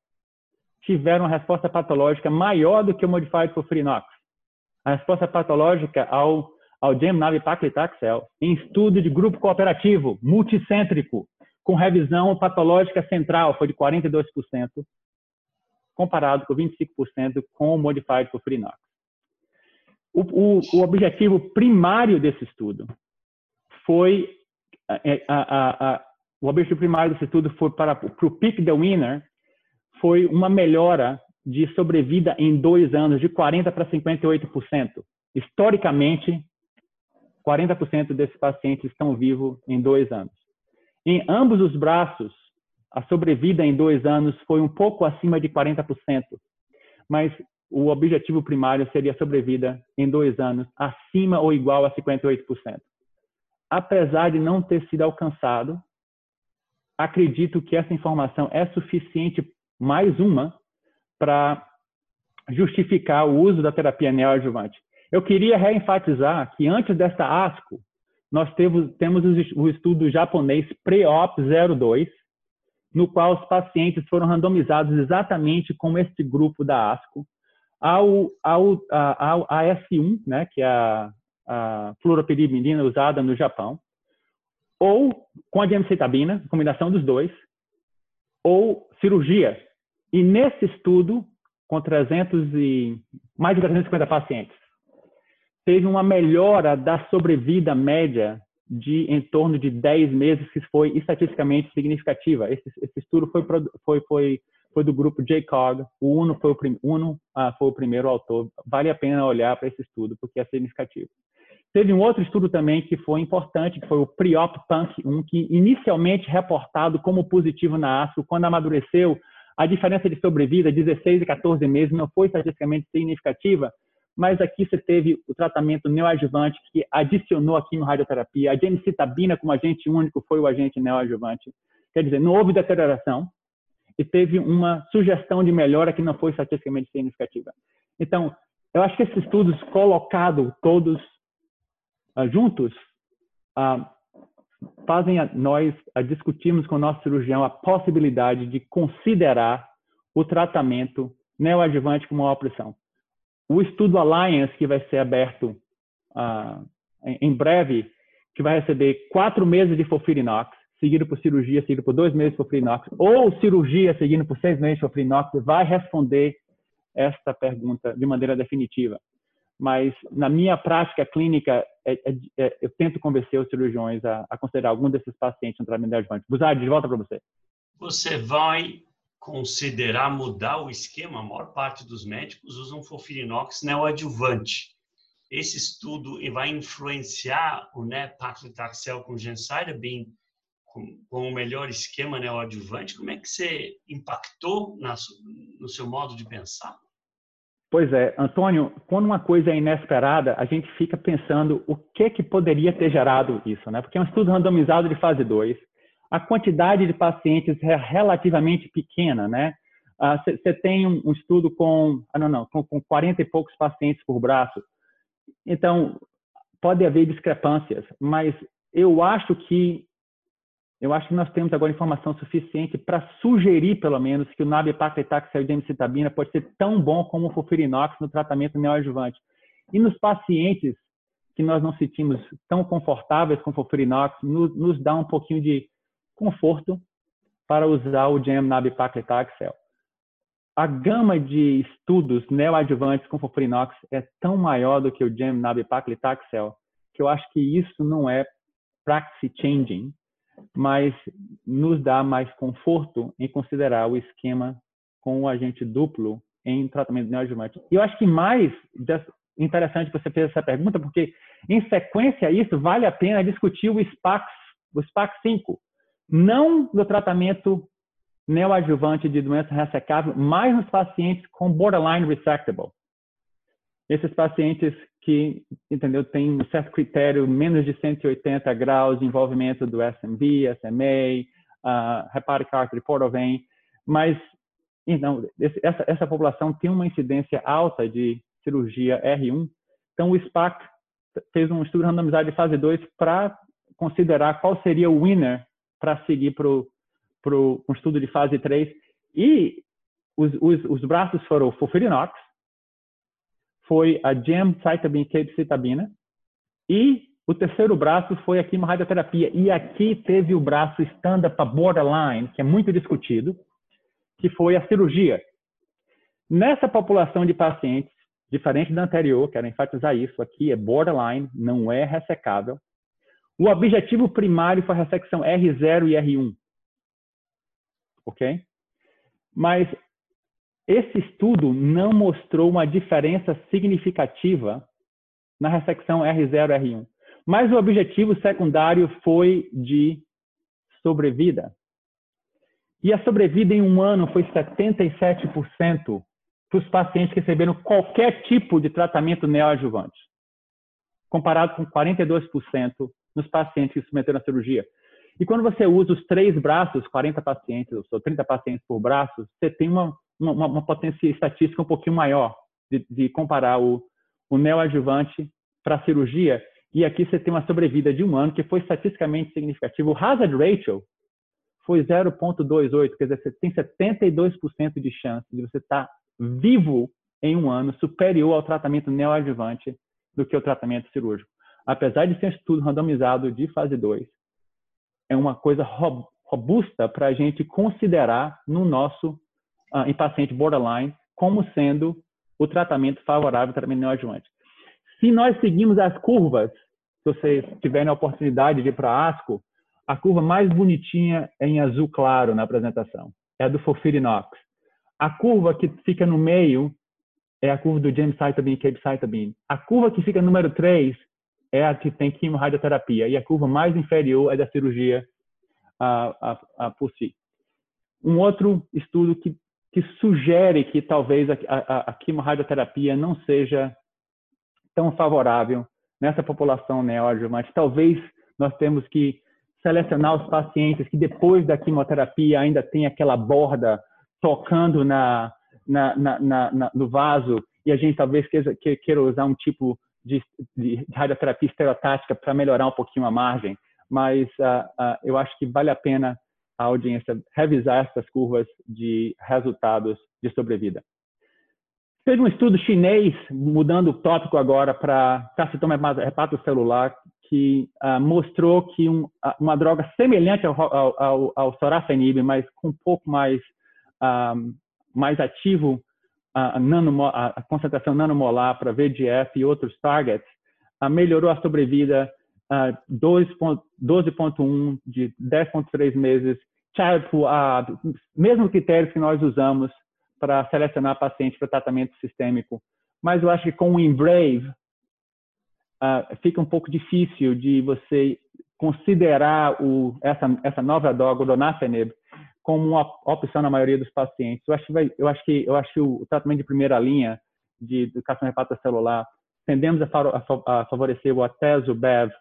tiveram uma resposta patológica maior do que o Modified FOLFIRINOX. A resposta patológica ao, ao gem nab-paclitaxel em estudo de grupo cooperativo, multicêntrico, com revisão patológica central, foi de 42%, comparado com 25% com o Modified FOLFIRINOX. O, o, o objetivo primário desse estudo foi é, a, a, a, o objetivo primário desse estudo foi para, para o Pick the Winner, foi uma melhora de sobrevida em dois anos, de 40% para 58%. Historicamente, 40% desses pacientes estão vivos em dois anos. Em ambos os braços, a sobrevida em dois anos foi um pouco acima de 40%, mas o objetivo primário seria a sobrevida em dois anos, acima ou igual a 58%. Apesar de não ter sido alcançado, acredito que essa informação é suficiente, mais uma, para justificar o uso da terapia neoadjuvante. Eu queria reenfatizar que antes dessa ASCO, nós temos, temos o estudo japonês Pre-OP 02, no qual os pacientes foram randomizados exatamente com esse grupo da ASCO, ao, ao, ao, a S1, né, que é a, a fluoroperidina usada no Japão, ou com a gemcitabina, combinação dos dois, ou cirurgia. E nesse estudo, com 300 e mais de 350 pacientes, teve uma melhora da sobrevida média de em torno de 10 meses, que foi estatisticamente significativa. Esse, esse estudo foi, foi, foi, foi do grupo JCOG, o Uno foi o, Uno, ah, foi o primeiro autor. Vale a pena olhar para esse estudo, porque é significativo. Teve um outro estudo também que foi importante, que foi o Priop Punk 1, que inicialmente reportado como positivo na ASCO, quando amadureceu, a diferença de sobrevida, 16 e 14 meses, não foi estatisticamente significativa, mas aqui você teve o tratamento neoadjuvante que adicionou aqui no radioterapia. A gemcitabina como agente único foi o agente neoadjuvante. Quer dizer, não houve deterioração e teve uma sugestão de melhora que não foi estatisticamente significativa. Então, eu acho que esses estudos colocados todos uh, juntos uh, fazem a, nós a discutirmos com o nosso cirurgião a possibilidade de considerar o tratamento neoadjuvante como uma opção. O estudo Alliance, que vai ser aberto uh, em breve, que vai receber quatro meses de Fofirinox, seguido por cirurgia, seguido por dois meses de Fofirinox, ou cirurgia seguido por seis meses de Fofirinox, vai responder esta pergunta de maneira definitiva mas na minha prática clínica, é, é, é, eu tento convencer os cirurgiões a, a considerar algum desses pacientes no tratamento adjuvante. Buzardi, de volta para você. Você vai considerar mudar o esquema? A maior parte dos médicos usam fofirinox neoadjuvante. Esse estudo vai influenciar o né, paclitaxel com gemcitabine com, com o melhor esquema neoadjuvante? Como é que você impactou na, no seu modo de pensar? Pois é, Antônio, quando uma coisa é inesperada, a gente fica pensando o que que poderia ter gerado isso, né? Porque é um estudo randomizado de fase 2, a quantidade de pacientes é relativamente pequena, né? Você ah, tem um, estudo com, ah, não, não, com, com 40 e poucos pacientes por braço. Então, pode haver discrepâncias, mas eu acho que eu acho que nós temos agora informação suficiente para sugerir, pelo menos, que o nab-paclitaxel e gemcitabina pode ser tão bom como o fofirinox no tratamento neoadjuvante. E nos pacientes que nós não sentimos tão confortáveis com o fofirinox, nos, nos dá um pouquinho de conforto para usar o GEM nab-paclitaxel. A gama de estudos neoadjuvantes com fofurinox é tão maior do que o GEM nab-paclitaxel que eu acho que isso não é practice changing, mas nos dá mais conforto em considerar o esquema com o agente duplo em tratamento neoadjuvante. E eu acho que mais interessante você fez essa pergunta, porque em sequência a isso vale a pena discutir o SPAC, o SPAC 5, não no tratamento neoadjuvante de doença ressecável, mas nos pacientes com borderline resectable. Esses pacientes que, entendeu, tem um certo critério, menos de 180 graus de envolvimento do SMV, SMA, uh, hepatic artery mas então, essa, essa população tem uma incidência alta de cirurgia R1. Então, o SPAC fez um estudo randomizado de fase 2 para considerar qual seria o winner para seguir para um estudo de fase 3. E os, os, os braços foram o Fulfirinox, foi a gemcitabine capecitabina e o terceiro braço foi a quimorradioterapia. E aqui teve o braço standard para borderline, que é muito discutido, que foi a cirurgia. Nessa população de pacientes, diferente da anterior, quero enfatizar isso, aqui é borderline, não é ressecável. O objetivo primário foi a ressecção R0 e R1. Ok? Mas esse estudo não mostrou uma diferença significativa na ressecção R0-R1. Mas o objetivo secundário foi de sobrevida. E a sobrevida em um ano foi 77% para os pacientes que receberam qualquer tipo de tratamento neoadjuvante, comparado com 42% nos pacientes que submeteram a cirurgia. E quando você usa os três braços, 40 pacientes ou 30 pacientes por braço, você tem uma, uma, uma potência estatística um pouquinho maior de, de comparar o, o neoadjuvante para a cirurgia. E aqui você tem uma sobrevida de um ano que foi estatisticamente significativo. O hazard ratio foi 0,28, quer dizer, você tem 72% de chance de você estar tá vivo em um ano, superior ao tratamento neoadjuvante do que o tratamento cirúrgico. Apesar de ser um estudo randomizado de fase 2, é uma coisa robusta para a gente considerar no nosso, uh, em paciente borderline, como sendo o tratamento favorável ao tratamento neoadjuvante. Se nós seguimos as curvas, se vocês tiverem a oportunidade de ir para ASCO, a curva mais bonitinha é em azul claro na apresentação. É a do Fofirinox. A curva que fica no meio é a curva do gemcitabine e capecitabine. A curva que fica número 3 é a que tem quimio-radioterapia. E a curva mais inferior é da cirurgia a, a, a por si. Um outro estudo que, que sugere que talvez a, a, a quimio-radioterapia não seja tão favorável nessa população neoadjuvante. Talvez nós temos que selecionar os pacientes que depois da quimioterapia ainda tem aquela borda tocando na, na, na, na no vaso e a gente talvez queira, queira usar um tipo de, de radioterapia estereotática para melhorar um pouquinho a margem, mas uh, uh, eu acho que vale a pena a audiência revisar essas curvas de resultados de sobrevida. Teve um estudo chinês, mudando o tópico agora para carcinoma hepatocelular, que uh, mostrou que um, uma droga semelhante ao, ao, ao, sorafenib, mas com um pouco mais, uh, mais ativo, a, a concentração nanomolar para VEGF e outros targets, uh, melhorou a sobrevida 12.1 de 10.3 meses, tipo, mesmo critérios que nós usamos para selecionar pacientes para tratamento sistêmico. Mas eu acho que com o Embrave, uh, fica um pouco difícil de você considerar o, essa, essa nova droga, o donafenib, como uma opção na maioria dos pacientes. Eu acho que, vai, eu acho que, eu acho que o tratamento de primeira linha de educação hepatocelular tendemos a, favorecer o atezo BEV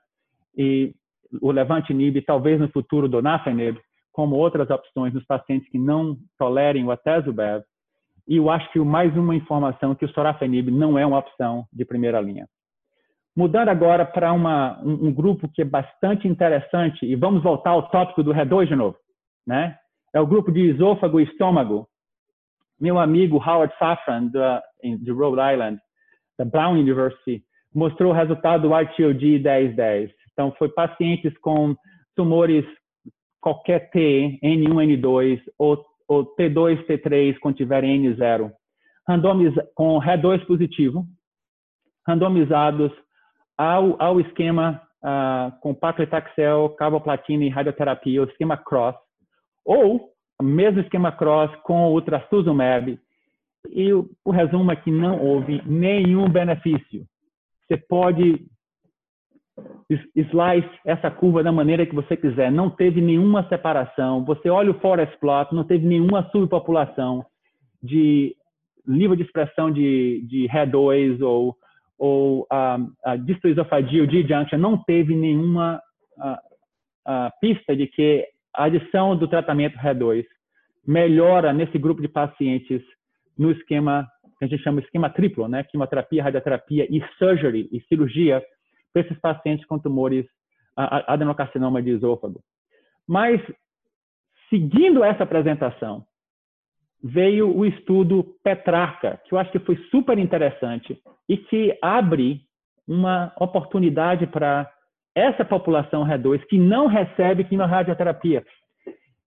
e o levantinib, talvez no futuro o donafenib, como outras opções nos pacientes que não tolerem o atezo BEV. E eu acho que mais uma informação que o sorafenib não é uma opção de primeira linha. Mudando agora para um, um, grupo que é bastante interessante, e vamos voltar ao tópico do R2 de novo, né? É o grupo de esôfago e estômago. Meu amigo Howard Safran, da, de Rhode Island, da Brown University, mostrou o resultado do RTOD 1010. Então, foi pacientes com tumores qualquer T, N1, N2, ou, ou T2, T3, quando tiver N0, randomiza, com RE2 positivo, randomizados ao, ao esquema uh, com paclitaxel, carboplatina e radioterapia, o esquema cross, ou mesmo esquema cross com o trastuzumab. E o, o resumo é que não houve nenhum benefício. Você pode slice essa curva da maneira que você quiser. Não teve nenhuma separação. Você olha o forest plot, não teve nenhuma subpopulação de nível de expressão de, de HER2 ou, ou a, a distoisofagia, o D-junction, não teve nenhuma a, a pista de que a adição do tratamento HER2 melhora nesse grupo de pacientes no esquema que a gente chama de esquema triplo, né? Quimioterapia, radioterapia e surgery, e cirurgia, para esses pacientes com tumores adenocarcinoma de esôfago. Mas, seguindo essa apresentação, veio o estudo Petrarca, que eu acho que foi super interessante e que abre uma oportunidade para essa população R2 que não recebe quimiorradioterapia.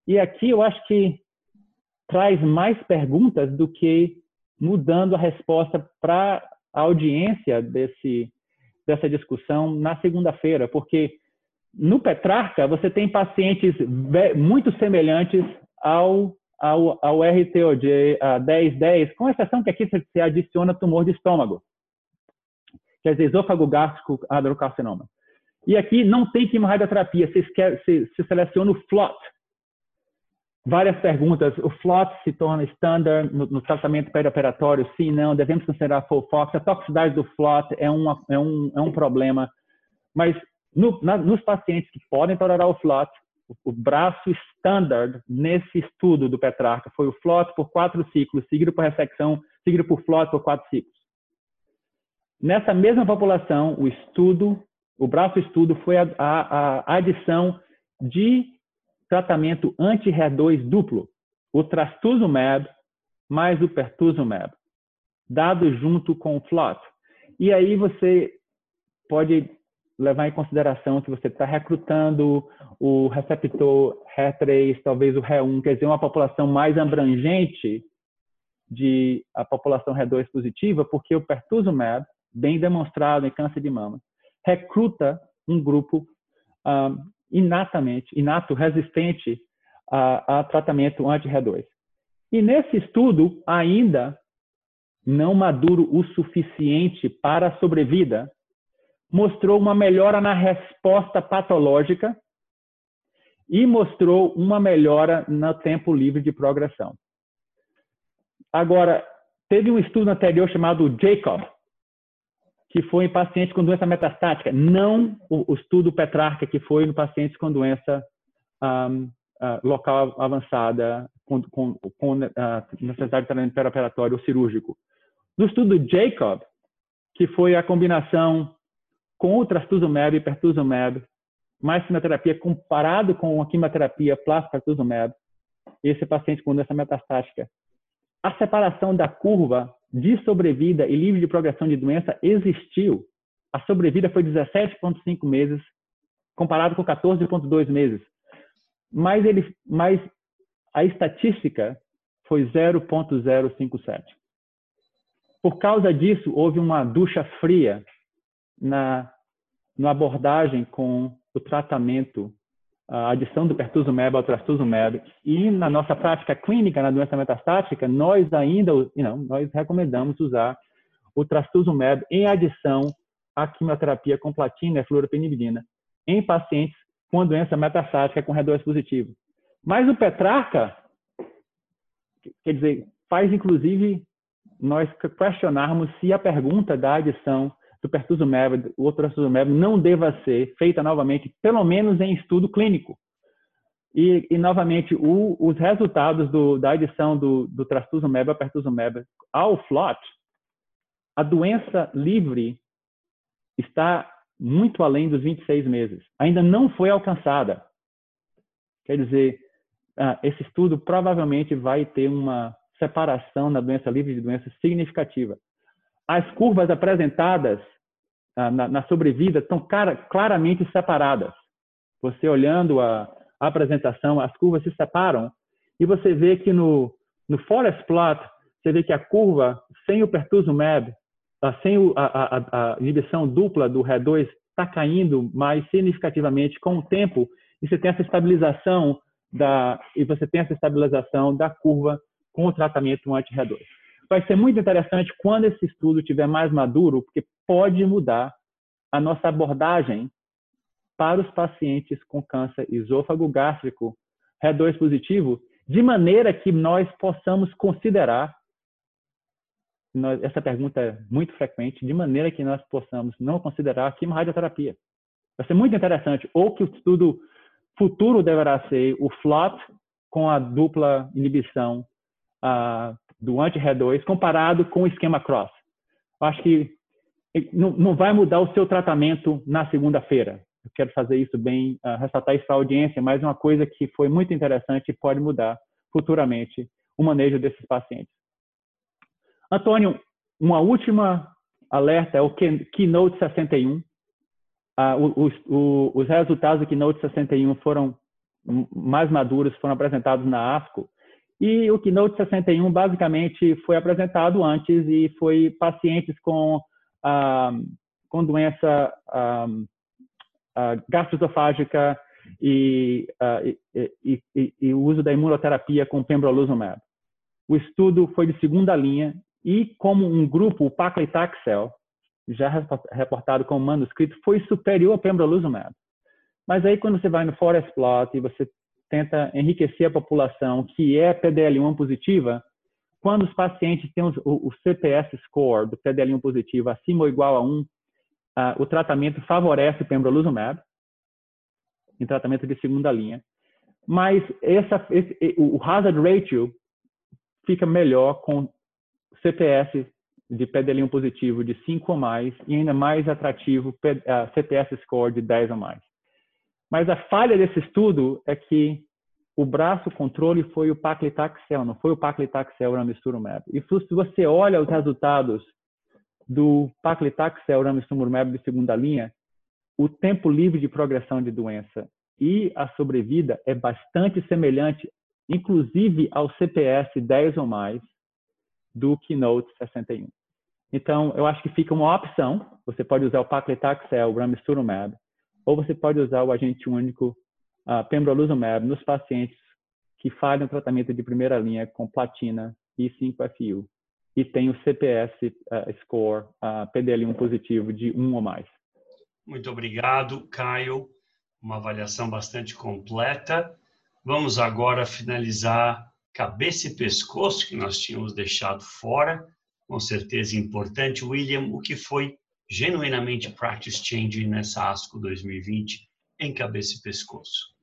E aqui eu acho que traz mais perguntas do que mudando a resposta para a audiência desse, dessa discussão na segunda-feira, porque no Petrarca você tem pacientes muito semelhantes ao ao, ao a 1010, com exceção que aqui você adiciona tumor de estômago, quer dizer, esôfago gástrico adenocarcinoma. E aqui não tem quimioradioterapia, você, você, seleciona o FLOT. Várias perguntas. O FLOT se torna standard no, no tratamento perioperatório? Sim, não. Devemos considerar FOLFOX. A toxicidade do FLOT é, uma, é, um, é um problema. Mas no, na, nos pacientes que podem tolerar o FLOT, o braço standard nesse estudo do Petrarca foi o FLOT por quatro ciclos, seguido por ressecção, seguido por FLOT por quatro ciclos. Nessa mesma população, o estudo, o braço estudo foi a, a, a adição de tratamento anti-HER2 duplo, o trastuzumab mais o pertuzumab, dado junto com o FLOT. E aí você pode levar em consideração que você está recrutando o receptor HER3, talvez o HER1, quer dizer, uma população mais abrangente de a população HER2 positiva, porque o pertuzumab, bem demonstrado em câncer de mama, recruta um grupo inatamente, inato, resistente a, a tratamento anti-HER2. E nesse estudo, ainda não maduro o suficiente para a sobrevida, mostrou uma melhora na resposta patológica e mostrou uma melhora no tempo livre de progressão. Agora, teve um estudo anterior chamado Jacob, que foi em pacientes com doença metastática, não o, o estudo Petrarca, que foi no pacientes com doença um, uh, local avançada, com, com, com uh, necessidade de tratamento perioperatório ou cirúrgico. No estudo Jacob, que foi a combinação com o trastuzumab e pertuzumab, mais quimioterapia comparado com a quimioterapia plus pertuzumab, esse paciente com doença metastática, a separação da curva de sobrevida e livre de progressão de doença existiu. A sobrevida foi 17,5 meses, comparado com 14,2 meses. Mas, ele, mas a estatística foi 0,057. Por causa disso, houve uma ducha fria na, na abordagem com o tratamento, a adição do pertuzumab ao trastuzumab e na nossa prática clínica na doença metastática, nós ainda, não, nós recomendamos usar o trastuzumab em adição à quimioterapia com platina e fluoropenibidina em pacientes com doença metastática com R2 positivo. Mas o Petrarca, quer dizer, faz inclusive nós questionarmos se a pergunta da adição do pertuzumab, o trastuzumab, não deva ser feita novamente, pelo menos em estudo clínico. E, e novamente, o, os resultados do, da adição do, do trastuzumab ao pertuzumab ao FLOT, a doença livre está muito além dos 26 meses. Ainda não foi alcançada. Quer dizer, ah, esse estudo provavelmente vai ter uma separação na doença livre de doença significativa. As curvas apresentadas ah, na, na sobrevida estão cara, claramente separadas. Você olhando a, apresentação, as curvas se separam e você vê que no, no forest plot, você vê que a curva sem o pertuzumab, sem a, a, a inibição dupla do RE2, está caindo mais significativamente com o tempo e você tem essa estabilização da e você tem essa estabilização da curva com o tratamento anti-RE2. Vai ser muito interessante quando esse estudo estiver mais maduro, porque pode mudar a nossa abordagem para os pacientes com câncer esôfago gástrico RE2 positivo, de maneira que nós possamos considerar nós, essa pergunta é muito frequente, de maneira que nós possamos não considerar quimio-radioterapia. Vai ser muito interessante, ou que o estudo futuro deverá ser o FLOT com a dupla inibição uh, do anti-RE2 comparado com o esquema cross. Eu acho que não, vai mudar o seu tratamento na segunda-feira. Eu quero fazer isso bem, uh, ressaltar isso para a audiência, mas uma coisa que foi muito interessante e pode mudar futuramente o manejo desses pacientes. Antônio, uma última alerta é o Keynote 61. Ah, os, os resultados do Keynote 61 foram mais maduros, foram apresentados na ASCO. E o Keynote 61 basicamente foi apresentado antes e foi pacientes com, ah, com doença ah, ah, gastroesofágica e, ah, e, e, e, o uso da imunoterapia com pembrolizumab. O estudo foi de segunda linha e como um grupo, o paclitaxel, já reportado como manuscrito, foi superior ao pembrolizumab. Mas aí quando você vai no forest plot e você tenta enriquecer a população que é PDL1 positiva, quando os pacientes têm o, o CPS score do PDL1 positivo acima ou igual a 1, uh, o tratamento favorece o pembrolizumab, em tratamento de segunda linha. Mas essa, esse, o hazard ratio fica melhor com CPS de PDL1 positivo de 5 ou mais e ainda mais atrativo CPS score de 10 ou mais. Mas a falha desse estudo é que o braço controle foi o paclitaxel, não foi o paclitaxel ramucirumab. E se você olha os resultados do paclitaxel ramucirumab de segunda linha, o tempo livre de progressão de doença e a sobrevida é bastante semelhante, inclusive ao CPS 10 ou mais, do Keynote 61. Então, eu acho que fica uma opção. Você pode usar o paclitaxel, o ou você pode usar o agente único uh, pembrolizumab nos pacientes que falham tratamento de primeira linha com platina e 5-FU e tem o CPS uh, score uh, ah, PDL1 positivo de 1 ou mais. Muito obrigado, Caio. Uma avaliação bastante completa. Vamos agora finalizar cabeça e pescoço, que nós tínhamos deixado fora, com certeza importante. William, o que foi genuinamente practice change nessa ASCO 2020 em cabeça e pescoço?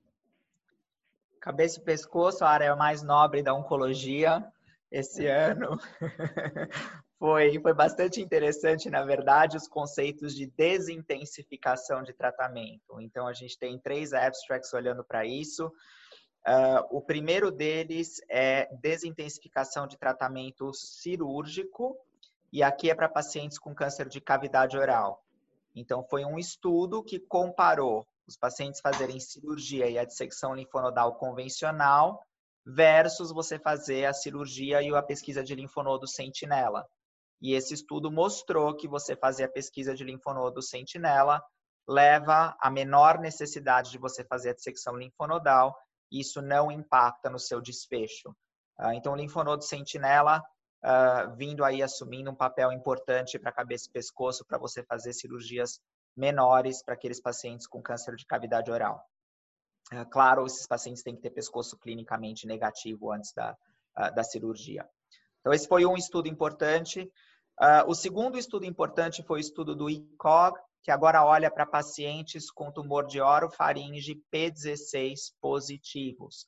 Cabeça e pescoço, a área mais nobre da oncologia esse ano. foi, foi bastante interessante, na verdade, os conceitos de desintensificação de tratamento. Então, a gente tem três abstracts olhando para isso. Uh, o primeiro deles é desintensificação de tratamento cirúrgico, e aqui é para pacientes com câncer de cavidade oral. Então, foi um estudo que comparou os pacientes fazerem cirurgia e a dissecção linfonodal convencional versus você fazer a cirurgia e a pesquisa de linfonodo sentinela. E esse estudo mostrou que você fazer a pesquisa de linfonodo sentinela leva a menor necessidade de você fazer a dissecção linfonodal isso não impacta no seu desfecho. Ah, então, o linfonodo sentinela uh, vindo aí assumindo um papel importante para cabeça e pescoço para você fazer cirurgias menores para aqueles pacientes com câncer de cavidade oral. Uh, claro, esses pacientes têm que ter pescoço clinicamente negativo antes da, uh, da cirurgia. Então, esse foi um estudo importante. o segundo estudo importante foi o estudo do ICOG, que agora olha para pacientes com tumor de orofaringe P16 positivos.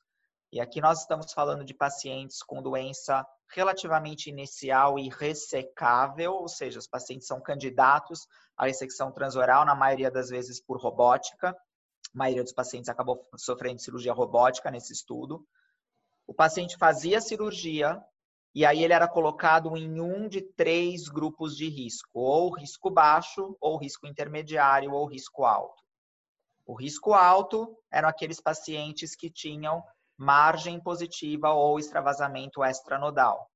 E aqui nós estamos falando de pacientes com doença relativamente inicial e ressecável, ou seja, os pacientes são candidatos à ressecção transoral, na maioria das vezes por robótica. A maioria dos pacientes acabou sofrendo cirurgia robótica nesse estudo. O paciente fazia cirurgia, e aí ele era colocado em um de três grupos de risco, ou risco baixo, ou risco intermediário, ou risco alto. O risco alto eram aqueles pacientes que tinham margem positiva ou extravasamento extranodal.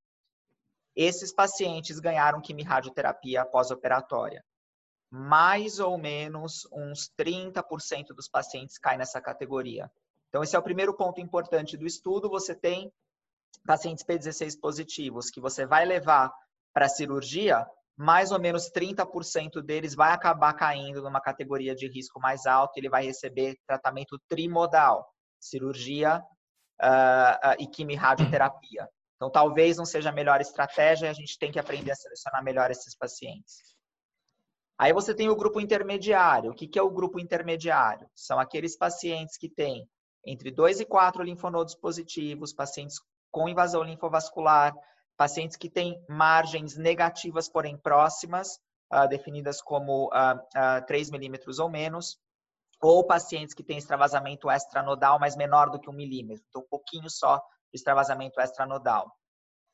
Esses pacientes ganharam quimio-radioterapia pós-operatória. Mais ou menos uns 30% dos pacientes caem nessa categoria. Então, esse é o primeiro ponto importante do estudo. Você tem pacientes P16 positivos que você vai levar para a cirurgia, mais ou menos 30% deles vai acabar caindo numa categoria de risco mais alto, ele vai receber tratamento trimodal, cirurgia uh, uh, e quimio-radioterapia. Então, talvez não seja a melhor estratégia, a gente tem que aprender a selecionar melhor esses pacientes. Aí você tem o grupo intermediário. O que, que é o grupo intermediário? São aqueles pacientes que têm entre 2 e 4 linfonodos positivos, pacientes com invasão linfovascular, pacientes que têm margens negativas, porém próximas, uh, definidas como uh, uh, 3 milímetros ou menos, ou pacientes que têm extravasamento extranodal, mas menor do que um milímetro, então um pouquinho só de extravasamento extranodal.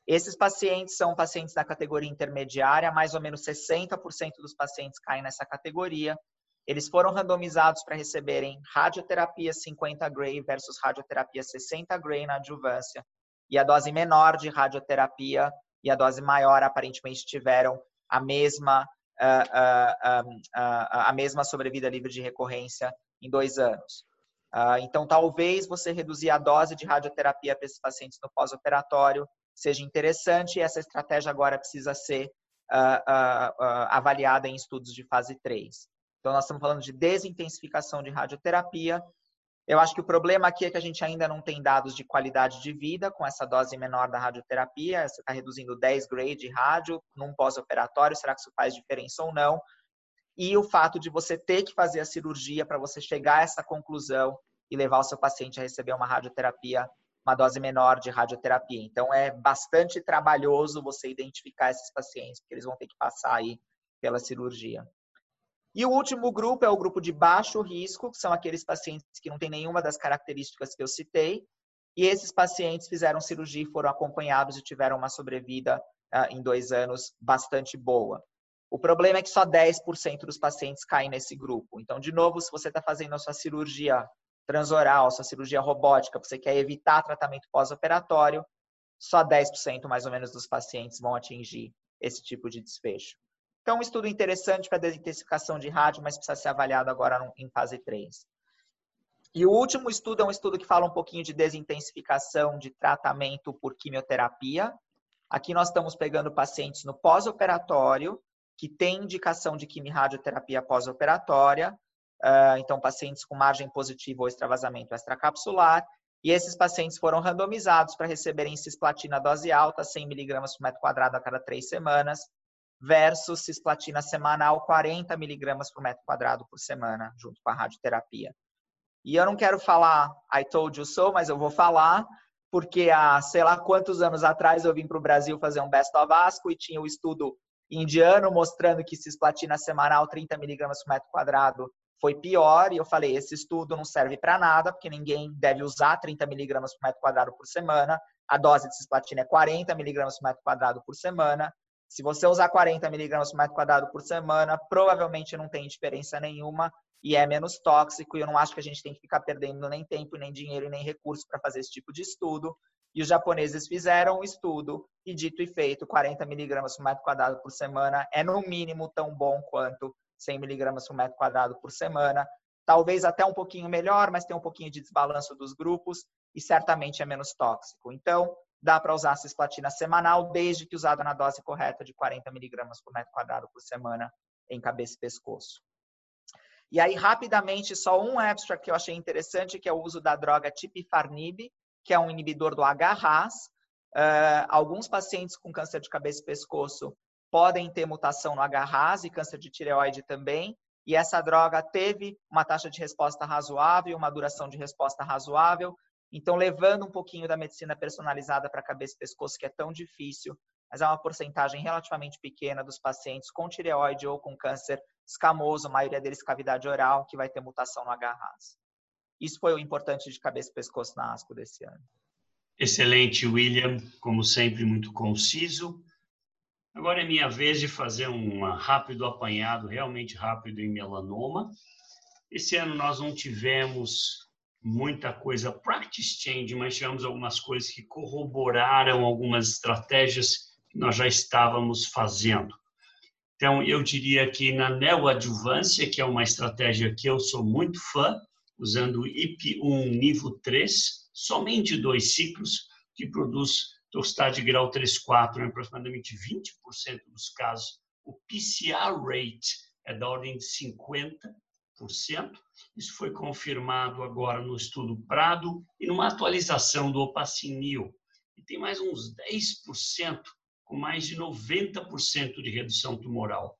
Esses pacientes são pacientes da categoria intermediária, mais ou menos 60% dos pacientes caem nessa categoria. Eles foram randomizados para receberem radioterapia 50 Gray versus radioterapia 60 Gray na adjuvância e a dose menor de radioterapia e a dose maior aparentemente tiveram a mesma uh, uh, a mesma sobrevida livre de recorrência em dois anos. então, talvez você reduzir a dose de radioterapia para esses pacientes no pós-operatório seja interessante e essa estratégia agora precisa ser avaliada em estudos de fase 3. Então, nós estamos falando de desintensificação de radioterapia eu acho que o problema aqui é que a gente ainda não tem dados de qualidade de vida com essa dose menor da radioterapia. Você está reduzindo 10 grade de rádio num pós-operatório. Será que isso faz diferença ou não? E o fato de você ter que fazer a cirurgia para você chegar a essa conclusão e levar o seu paciente a receber uma radioterapia, uma dose menor de radioterapia. Então, é bastante trabalhoso você identificar esses pacientes, porque eles vão ter que passar aí pela cirurgia. E o último grupo é o grupo de baixo risco, que são aqueles pacientes que não têm nenhuma das características que eu citei. E esses pacientes fizeram cirurgia foram acompanhados e tiveram uma sobrevida uh, em dois anos bastante boa. O problema é que só 10% dos pacientes caem nesse grupo. Então, de novo, se você está fazendo a sua cirurgia transoral, sua cirurgia robótica, você quer evitar tratamento pós-operatório, só 10% mais ou menos dos pacientes vão atingir esse tipo de desfecho. Então, um estudo interessante para desintensificação de rádio, mas precisa ser avaliado agora em fase 3. E o último estudo é um estudo que fala um pouquinho de desintensificação de tratamento por quimioterapia. Aqui nós estamos pegando pacientes no pós-operatório, que têm indicação de quimio-radioterapia pós-operatória, ah, então pacientes com margem positiva ou extravasamento extracapsular, e esses pacientes foram randomizados para receberem cisplatina dose alta, 100 mg por metro quadrado a cada três semanas, versus cisplatina semanal 40 miligramas por metro quadrado por semana, junto com a radioterapia. E eu não quero falar I told you so, mas eu vou falar, porque há sei lá quantos anos atrás eu vim para o Brasil fazer um Best of Asco e tinha o um estudo indiano mostrando que cisplatina semanal 30 miligramas por metro quadrado foi pior, e eu falei, esse estudo não serve para nada, porque ninguém deve usar 30 miligramas por metro quadrado por semana, a dose de cisplatina é 40 miligramas por metro quadrado por semana, se você usar 40 miligramas por metro quadrado por semana, provavelmente não tem diferença nenhuma e é menos tóxico. E eu não acho que a gente tem que ficar perdendo nem tempo, nem dinheiro, nem recursos para fazer esse tipo de estudo. E os japoneses fizeram um estudo e, dito e feito, 40 miligramas por metro quadrado por semana é, no mínimo, tão bom quanto 100 miligramas por metro quadrado por semana. Talvez até um pouquinho melhor, mas tem um pouquinho de desbalanço dos grupos e certamente é menos tóxico. Então, dá para usar a cisplatina semanal, desde que usada na dose correta de 40 miligramas por metro quadrado por semana em cabeça e pescoço. E aí, rapidamente, só um abstract que eu achei interessante, que é o uso da droga tipifarnib, que é um inibidor do H-RAS. Uh, alguns pacientes com câncer de cabeça e pescoço podem ter mutação no H-RAS e câncer de tireoide também. E essa droga teve uma taxa de resposta razoável, uma duração de resposta razoável, então, levando um pouquinho da medicina personalizada para cabeça e pescoço, que é tão difícil, mas é uma porcentagem relativamente pequena dos pacientes com tireoide ou com câncer escamoso, a maioria deles cavidade oral, que vai ter mutação no H-RAS. Isso foi o importante de cabeça e pescoço na ASCO desse ano. Excelente, William, como sempre, muito conciso. Agora é minha vez de fazer um rápido apanhado, realmente rápido, em melanoma. Esse ano nós não tivemos muita coisa practice change, mas tivemos algumas coisas que corroboraram algumas estratégias que nós já estávamos fazendo. Então, eu diria que na neoadjuvância, que é uma estratégia que eu sou muito fã, usando IP1 nível 3, somente dois ciclos, que produz toxicidade de grau 3,4 em aproximadamente 20% dos casos. O PCR rate é da ordem de 50%. Isso foi confirmado agora no estudo Prado e numa atualização do Opacinil. E tem mais uns 10%, com mais de 90% de redução tumoral.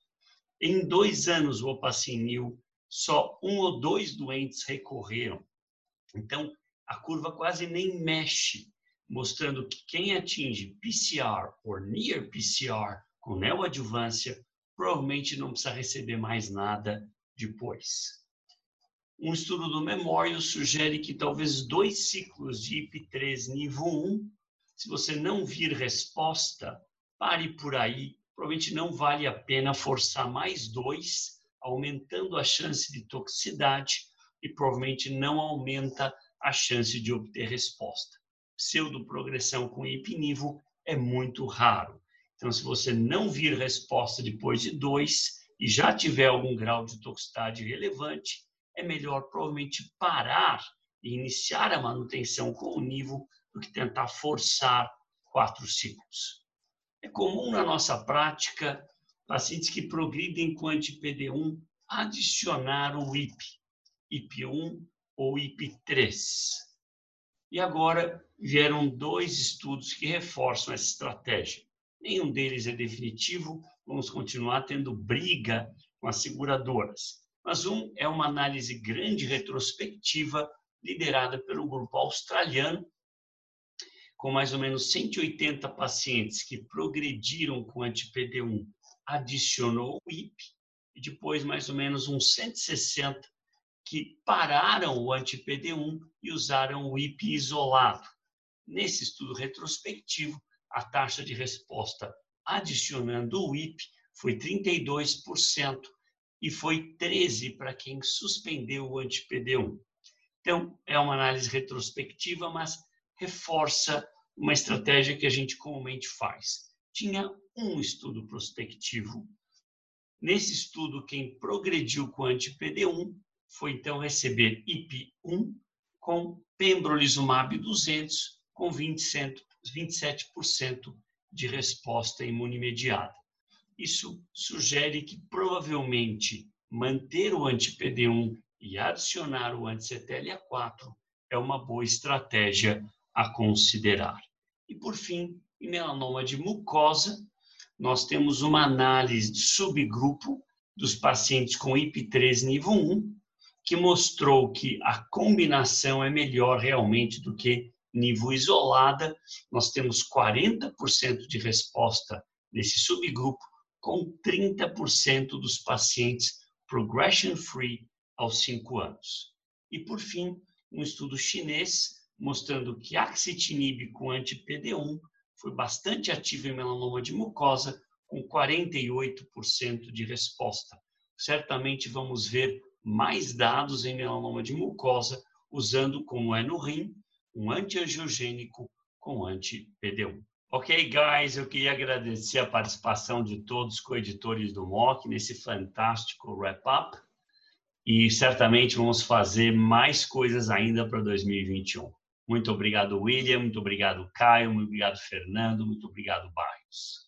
Em dois anos, o Opacinil, só um ou dois doentes recorreram. Então, a curva quase nem mexe, mostrando que quem atinge PCR ou near PCR com neoadjuvância provavelmente não precisa receber mais nada depois. Um estudo do Memorial sugere que talvez dois ciclos de IP3 nível 1, se você não vir resposta, pare por aí. Provavelmente não vale a pena forçar mais dois, aumentando a chance de toxicidade e provavelmente não aumenta a chance de obter resposta. Pseudoprogressão com ipinivo é muito raro. Então, se você não vir resposta depois de dois e já tiver algum grau de toxicidade relevante, é melhor provavelmente parar e iniciar a manutenção com o nível do que tentar forçar quatro ciclos. É comum na nossa prática pacientes que progridem com anti-PD1 adicionar o IP, IP1 ou IP3. E agora vieram dois estudos que reforçam essa estratégia. Nenhum deles é definitivo, vamos continuar tendo briga com as seguradoras. Mas um é uma análise grande retrospectiva liderada pelo grupo australiano, com mais ou menos 180 pacientes que progrediram com anti-PD1, adicionou o IP, e depois mais ou menos uns 160 que pararam o anti-PD1 e usaram o IP isolado. Nesse estudo retrospectivo, a taxa de resposta adicionando o IP foi 32% e foi 13% para quem suspendeu o anti-PD1. Então, é uma análise retrospectiva, mas reforça uma estratégia que a gente comumente faz. Tinha um estudo prospectivo. Nesse estudo, quem progrediu com anti-PD1 foi então receber IP1 com pembrolizumab 200 com 27% de resposta imunomediada. Isso sugere que provavelmente manter o anti-PD1 e adicionar o anti-CTLA4 é uma boa estratégia a considerar. E por fim, em melanoma de mucosa, nós temos uma análise de subgrupo dos pacientes com IP3 nível 1 que mostrou que a combinação é melhor realmente do que nível isolada. Nós temos 40% de resposta nesse subgrupo, com 30% dos pacientes progression free aos 5 anos. E por fim, um estudo chinês mostrando que axitinib com anti-PD1 foi bastante ativo em melanoma de mucosa, com 48% de resposta. Certamente vamos ver mais dados em melanoma de mucosa, usando, como é no rim, um antiangiogênico com anti-PD1. Ok, guys, eu queria agradecer a participação de todos os coeditores do MOC nesse fantástico wrap-up e certamente vamos fazer mais coisas ainda para 2021. Muito obrigado, William, muito obrigado, Caio, muito obrigado, Fernando, muito obrigado, Barros.